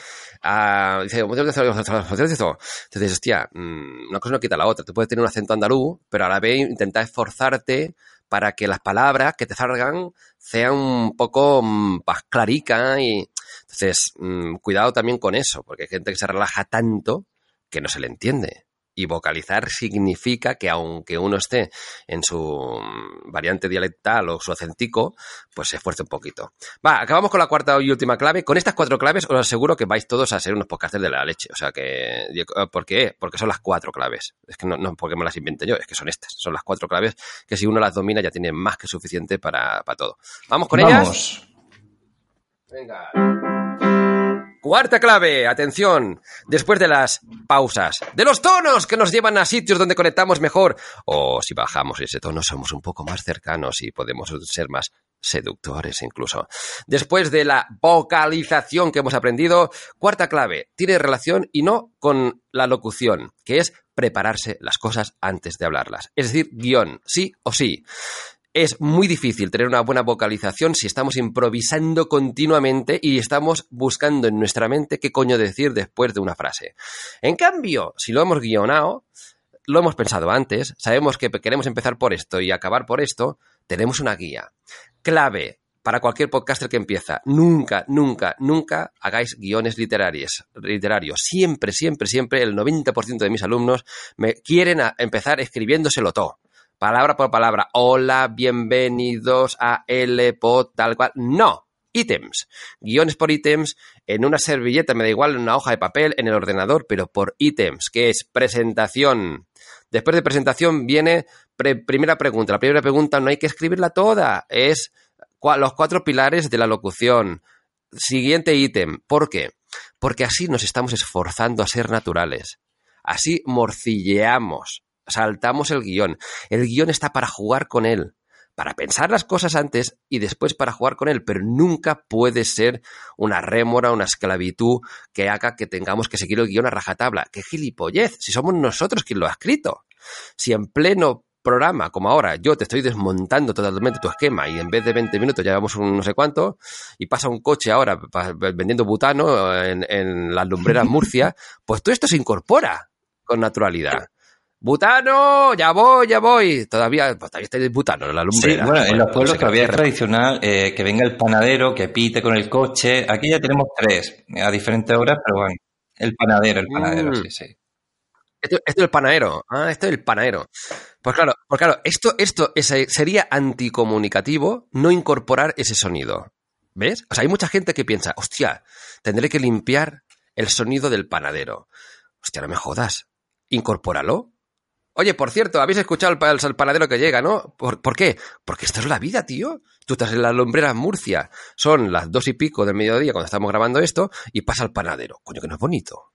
uh, dice, entonces, hostia, una cosa no quita la otra. Tú puedes tener un acento andaluz, pero a la vez intentar esforzarte para que las palabras que te salgan sean un poco más claricas y entonces mmm, cuidado también con eso, porque hay gente que se relaja tanto que no se le entiende. Y vocalizar significa que aunque uno esté en su variante dialectal o su acentico, pues se esfuerce un poquito. Va, acabamos con la cuarta y última clave. Con estas cuatro claves os aseguro que vais todos a ser unos podcasters de la leche. O sea que... ¿Por qué? Porque son las cuatro claves. Es que no, no porque me las invente yo, es que son estas. Son las cuatro claves que si uno las domina ya tiene más que suficiente para, para todo. ¿Vamos con Vamos. ellas? Venga. Cuarta clave, atención, después de las pausas, de los tonos que nos llevan a sitios donde conectamos mejor, o si bajamos ese tono somos un poco más cercanos y podemos ser más seductores incluso. Después de la vocalización que hemos aprendido, cuarta clave, tiene relación y no con la locución, que es prepararse las cosas antes de hablarlas. Es decir, guion, sí o sí. Es muy difícil tener una buena vocalización si estamos improvisando continuamente y estamos buscando en nuestra mente qué coño decir después de una frase. En cambio, si lo hemos guionado, lo hemos pensado antes, sabemos que queremos empezar por esto y acabar por esto, tenemos una guía. Clave para cualquier podcaster que empieza, nunca, nunca, nunca hagáis guiones literarios. literarios. Siempre, siempre, siempre el 90% de mis alumnos me quieren empezar escribiéndoselo todo palabra por palabra, hola, bienvenidos a el pod, tal cual. No, ítems, guiones por ítems, en una servilleta, me da igual, en una hoja de papel, en el ordenador, pero por ítems, que es presentación. Después de presentación viene primera pregunta. La primera pregunta no hay que escribirla toda, es los cuatro pilares de la locución. Siguiente ítem, ¿por qué? Porque así nos estamos esforzando a ser naturales. Así morcilleamos saltamos el guion. El guion está para jugar con él, para pensar las cosas antes y después para jugar con él, pero nunca puede ser una rémora, una esclavitud que haga que tengamos que seguir el guion a rajatabla. ¡Qué gilipollez! Si somos nosotros quien lo ha escrito. Si en pleno programa, como ahora, yo te estoy desmontando totalmente tu esquema y en vez de 20 minutos llevamos un no sé cuánto y pasa un coche ahora vendiendo butano en, en las lumbreras Murcia, pues todo esto se incorpora con naturalidad. Butano, ya voy, ya voy. Todavía, pues todavía estáis butano en la lumbrera. Sí, bueno, en los pueblos todavía es tradicional eh, que venga el panadero, que pite con el coche. Aquí ya tenemos tres, a diferentes horas, pero bueno. El panadero, el panadero, mm. sí, sí. Esto, esto, es el panadero. Ah, esto es el panadero. Pues claro, pues claro, esto, esto es, sería anticomunicativo no incorporar ese sonido. ¿Ves? O sea, hay mucha gente que piensa, hostia, tendré que limpiar el sonido del panadero. Hostia, no me jodas. Incorpóralo. Oye, por cierto, habéis escuchado el, el panadero que llega, ¿no? ¿Por, ¿Por, qué? Porque esto es la vida, tío. Tú estás en la lumbrera Murcia, son las dos y pico del mediodía cuando estamos grabando esto, y pasa el panadero. Coño, que no es bonito.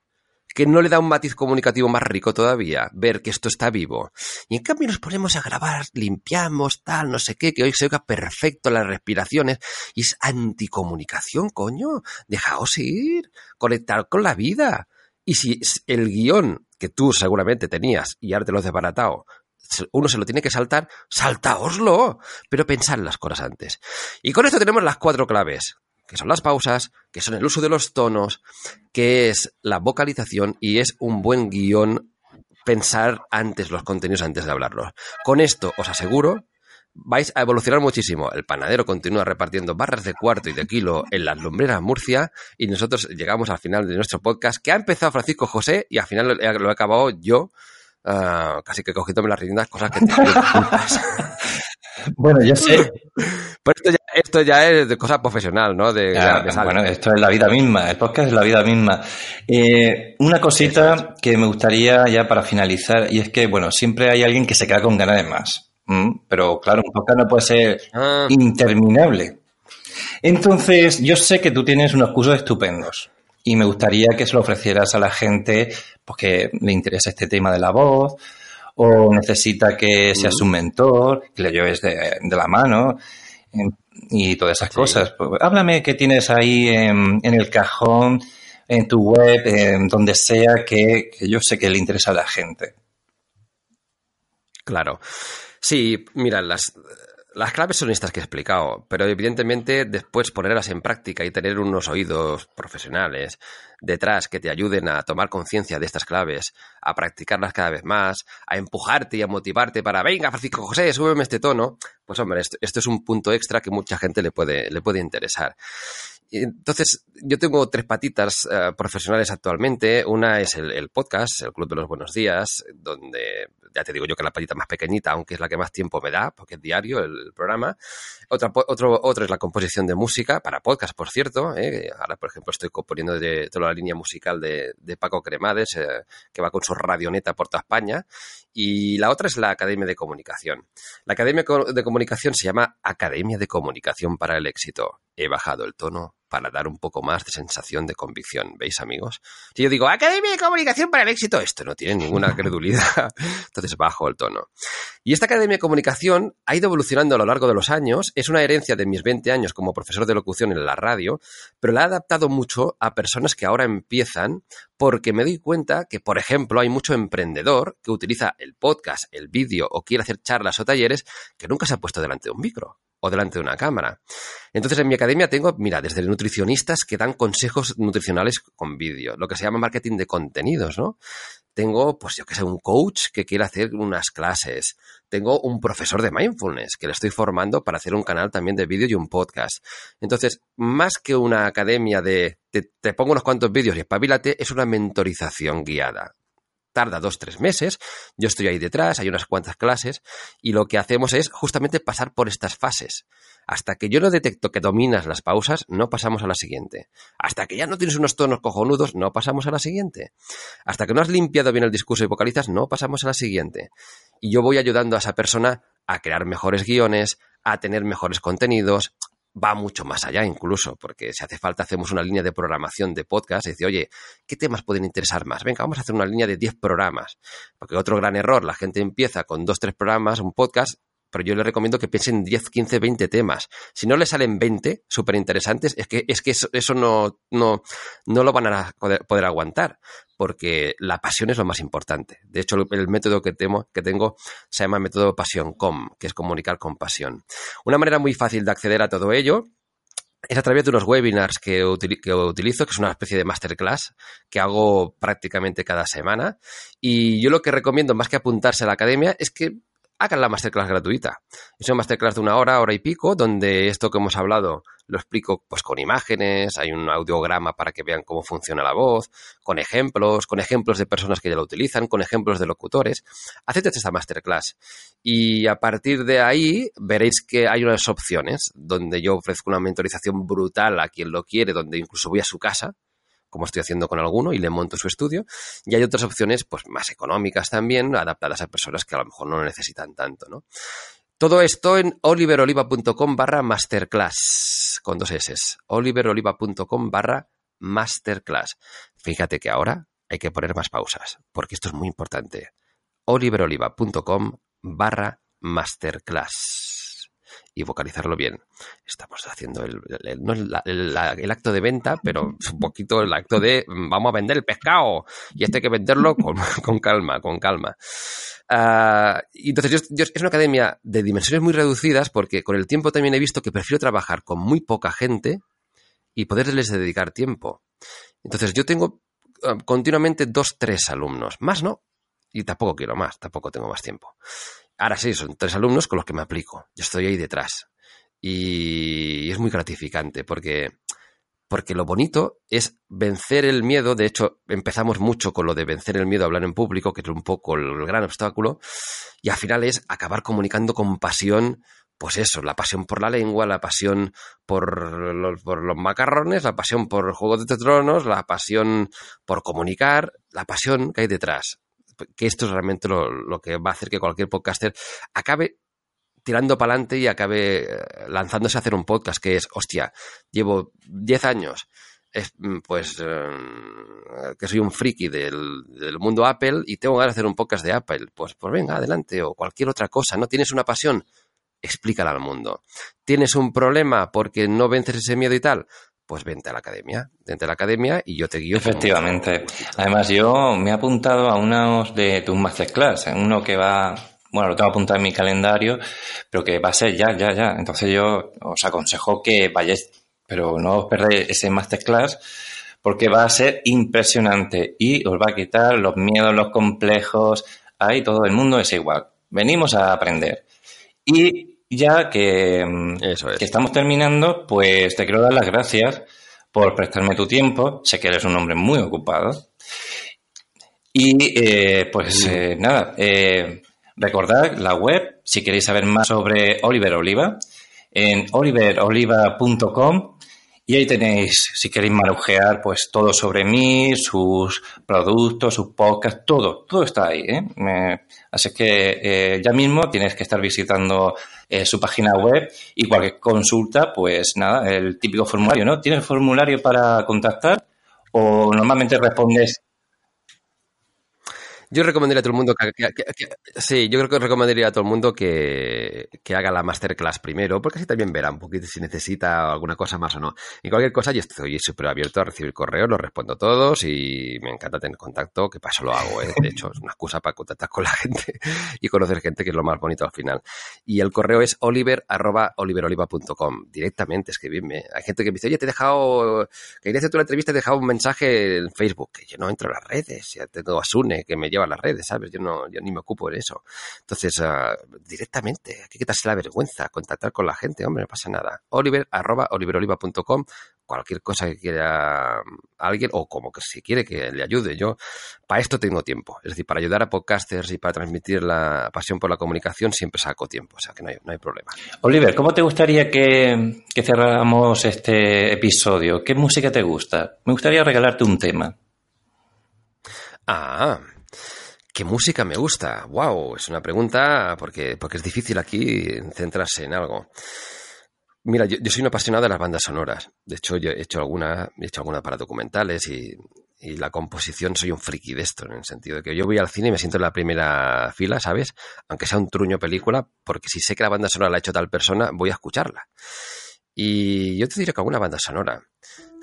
Que no le da un matiz comunicativo más rico todavía, ver que esto está vivo. Y en cambio nos ponemos a grabar, limpiamos, tal, no sé qué, que hoy se oiga perfecto las respiraciones, y es anticomunicación, coño. Dejaos ir, conectar con la vida. Y si el guion que tú seguramente tenías y ahora te lo has desbaratado, uno se lo tiene que saltar, saltaoslo, pero pensad las cosas antes. Y con esto tenemos las cuatro claves, que son las pausas, que son el uso de los tonos, que es la vocalización y es un buen guion pensar antes los contenidos antes de hablarlos. Con esto os aseguro vais a evolucionar muchísimo. El panadero continúa repartiendo barras de cuarto y de kilo en las lumbreras Murcia y nosotros llegamos al final de nuestro podcast que ha empezado Francisco José y al final lo he acabado yo ah, casi que cogiéndome las riendas, cosas que te Bueno, yo sé. Pero esto ya, esto ya es de cosa profesional, ¿no? De, bueno, esto es la vida misma, el podcast es la vida misma. Eh, una cosita que me gustaría ya para finalizar, y es que, bueno, siempre hay alguien que se queda con ganas de más. Pero claro, un podcast no puede ser ah. interminable. Entonces, yo sé que tú tienes unos cursos estupendos y me gustaría que se lo ofrecieras a la gente porque le interesa este tema de la voz o necesita que seas un mentor, que le lleves de, la mano y todas esas cosas. Pues, háblame qué tienes ahí en, el cajón, en tu web, en donde sea, que, que yo sé que le interesa a la gente. Claro. Sí, mira, las, las claves son estas que he explicado, pero evidentemente después ponerlas en práctica y tener unos oídos profesionales detrás que te ayuden a tomar conciencia de estas claves, a practicarlas cada vez más, a empujarte y a motivarte para, venga, Francisco José, súbeme este tono, pues hombre, esto, es un punto extra que mucha gente le puede, le puede interesar. Entonces, yo tengo tres patitas eh, profesionales actualmente. Una es el, podcast, el Club de los Buenos Días, donde ya te digo yo que la patita más pequeñita, aunque es la que más tiempo me da, porque es diario el, programa. Otra, otro es la composición de música, para podcast, por cierto. ¿eh? Ahora, por ejemplo, estoy componiendo de toda la línea musical de, Paco Cremades, eh, que va con su radioneta por toda España. Y la otra es la Academia de Comunicación. La Academia de Comunicación se llama Academia de Comunicación para el Éxito. He bajado el tono para dar un poco más de sensación de convicción. ¿Veis, amigos? Si yo digo, Academia de Comunicación para el Éxito, esto no tiene ninguna credulidad. Entonces bajo el tono. Y esta Academia de Comunicación ha ido evolucionando a lo largo de los años. Es una herencia de mis 20 años como profesor de locución en la radio, pero la ha adaptado mucho a personas que ahora empiezan porque me doy cuenta que, por ejemplo, hay mucho emprendedor que utiliza el podcast, el vídeo o quiere hacer charlas o talleres que nunca se ha puesto delante de un micro delante de una cámara. Entonces, en mi academia tengo, mira, desde nutricionistas que dan consejos nutricionales con vídeo, lo que se llama marketing de contenidos, ¿no? Tengo, pues yo que sé, un coach que quiere hacer unas clases. Tengo un profesor de mindfulness que le estoy formando para hacer un canal también de vídeo y un podcast. Entonces, más que una academia de te, te pongo unos cuantos vídeos y espabilate, es una mentorización guiada tarda dos, tres meses, yo estoy ahí detrás, hay unas cuantas clases, y lo que hacemos es justamente pasar por estas fases. Hasta que yo no detecto que dominas las pausas, no pasamos a la siguiente. Hasta que ya no tienes unos tonos cojonudos, no pasamos a la siguiente. Hasta que no has limpiado bien el discurso y vocalizas, no pasamos a la siguiente. Y yo voy ayudando a esa persona a crear mejores guiones, a tener mejores contenidos, va mucho más allá incluso, porque si hace falta hacemos una línea de programación de podcast y dice, oye, ¿qué temas pueden interesar más? Venga, vamos a hacer una línea de 10 programas. Porque otro gran error, la gente empieza con dos, tres programas, un podcast, pero yo le recomiendo que piensen en 10, 15, 20 temas. Si no le salen 20 súper interesantes, es que, es que eso, no, no, no, lo van a poder, aguantar, porque la pasión es lo más importante. De hecho, el, método que, tengo, que tengo se llama método pasión com, que es comunicar con pasión. Una manera muy fácil de acceder a todo ello es a través de unos webinars que, utilizo, que es una especie de masterclass que hago prácticamente cada semana. Y yo lo que recomiendo, más que apuntarse a la academia, es que hagan la masterclass gratuita. Es una masterclass de una hora, hora y pico, donde esto que hemos hablado lo explico pues con imágenes, hay un audiograma para que vean cómo funciona la voz, con ejemplos, con ejemplos de personas que ya lo utilizan, con ejemplos de locutores. Haced esta masterclass. Y a partir de ahí veréis que hay unas opciones donde yo ofrezco una mentorización brutal a quien lo quiere, donde incluso voy a su casa como estoy haciendo con alguno, y le monto su estudio. Y hay otras opciones, pues más económicas también, adaptadas a personas que a lo mejor no necesitan tanto, ¿no? Todo esto en oliveroliva.com barra masterclass, con dos S. oliveroliva.com barra masterclass. Fíjate que ahora hay que poner más pausas, porque esto es muy importante. oliveroliva.com barra masterclass y vocalizarlo bien. Estamos haciendo el, no el, acto de venta, pero un poquito el acto de mm, vamos a vender el pescado y este hay que venderlo con, calma, con calma. Uh, entonces, yo, es una academia de dimensiones muy reducidas porque con el tiempo también he visto que prefiero trabajar con muy poca gente y poderles dedicar tiempo. Entonces, yo tengo ah, continuamente dos, tres alumnos, más no, y tampoco quiero más, tampoco tengo más tiempo. Ahora sí, son tres alumnos con los que me aplico. Yo estoy ahí detrás. Y es muy gratificante porque porque lo bonito es vencer el miedo. De hecho, empezamos mucho con lo de vencer el miedo a hablar en público, que es un poco el gran obstáculo, y al final es acabar comunicando con pasión. Pues eso, la pasión por la lengua, la pasión por los, por los macarrones, la pasión por Juego de Tronos, la pasión por comunicar, la pasión que hay detrás. Que esto es realmente lo, que va a hacer que cualquier podcaster acabe tirando para adelante y acabe eh, lanzándose a hacer un podcast que es, hostia, llevo 10 años, mm, pues eh, que soy un friki del, mundo Apple y tengo ganas de hacer un podcast de Apple. Pues, pues venga, adelante, o cualquier otra cosa, ¿no? ¿Tienes una pasión? Explícala al mundo. ¿Tienes un problema porque no vences ese miedo y tal? Pues vente a la academia, vente a la academia y yo te guío. Efectivamente. Además, yo me he apuntado a unos de tus masterclass, uno que va bueno, lo tengo apuntado en mi calendario, pero que va a ser ya, ya, ya. Entonces yo os aconsejo que vayáis, pero no os perdáis ese masterclass porque va a ser impresionante y os va a quitar los miedos, los complejos. Ahí todo el mundo es igual. Venimos a aprender. Y ya que, que estamos terminando, pues te quiero dar las gracias por prestarme tu tiempo. Sé que eres un hombre muy ocupado. Y eh, pues eh, nada, eh, Recordad la web, si queréis saber más sobre Oliver Oliva, en oliveroliva.com y ahí tenéis, si queréis marujear, pues todo sobre mí, sus productos, sus podcasts, todo, todo está ahí. ¿eh? así que eh, ya mismo tienes que estar visitando eh, su página web y cualquier consulta, pues nada, el típico formulario, ¿no? ¿Tienes formulario para contactar o normalmente respondes yo recomendaría a todo el mundo que, sí, yo creo que recomendaría a todo el mundo que, haga la masterclass primero, porque así también verá un poquito si necesita alguna cosa más o no. Y cualquier cosa, yo estoy súper abierto a recibir correos, los respondo todos y me encanta tener contacto, que paso lo hago, ¿eh? de hecho es una excusa para contactar con la gente y conocer gente, que es lo más bonito al final. Y el correo es oliver@oliveroliva.com, directamente escribidme. Hay gente que me dice, oye, te he dejado, que iré a hacer tu entrevista, he dejado un mensaje en Facebook, que yo no entro en las redes, ya tengo a Sune que me lleva las redes, ¿sabes? Yo no, yo ni me ocupo de eso. Entonces, uh, directamente, hay que quitarse la vergüenza, contactar con la gente, hombre, no pasa nada. Oliver, arroba oliveroliva.com, cualquier cosa que quiera alguien, o como que si quiere que le ayude. Yo, para esto tengo tiempo. Es decir, para ayudar a podcasters y para transmitir la pasión por la comunicación, siempre saco tiempo, o sea que no hay, no hay problema. Oliver, ¿cómo te gustaría que, que cerráramos este episodio? ¿Qué música te gusta? Me gustaría regalarte un tema. Ah, ¿Qué música me gusta? ¡Wow! Es una pregunta porque, porque es difícil aquí centrarse en algo. Mira, yo, soy un apasionado de las bandas sonoras. De hecho, yo he hecho alguna, he hecho alguna para documentales y, y, la composición soy un friki de esto, en el sentido de que yo voy al cine y me siento en la primera fila, ¿sabes? Aunque sea un truño película, porque si sé que la banda sonora la ha hecho tal persona, voy a escucharla. Y yo te diré que alguna banda sonora.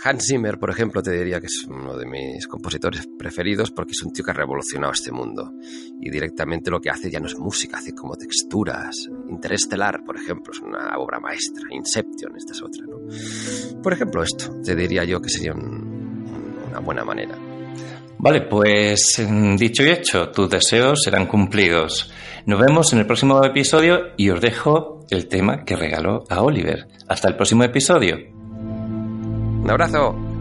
Hans Zimmer, por ejemplo, te diría que es uno de mis compositores preferidos porque es un tío que ha revolucionado este mundo. Y directamente lo que hace ya no es música, hace como texturas. Interestelar, por ejemplo, es una obra maestra. Inception, esta es otra, ¿no? Por ejemplo, esto, te diría yo que sería una buena manera. Vale, pues mm, dicho y hecho, tus deseos serán cumplidos. Nos vemos en el próximo episodio y os dejo el tema que regaló a Oliver. Hasta el próximo episodio. Un abrazo.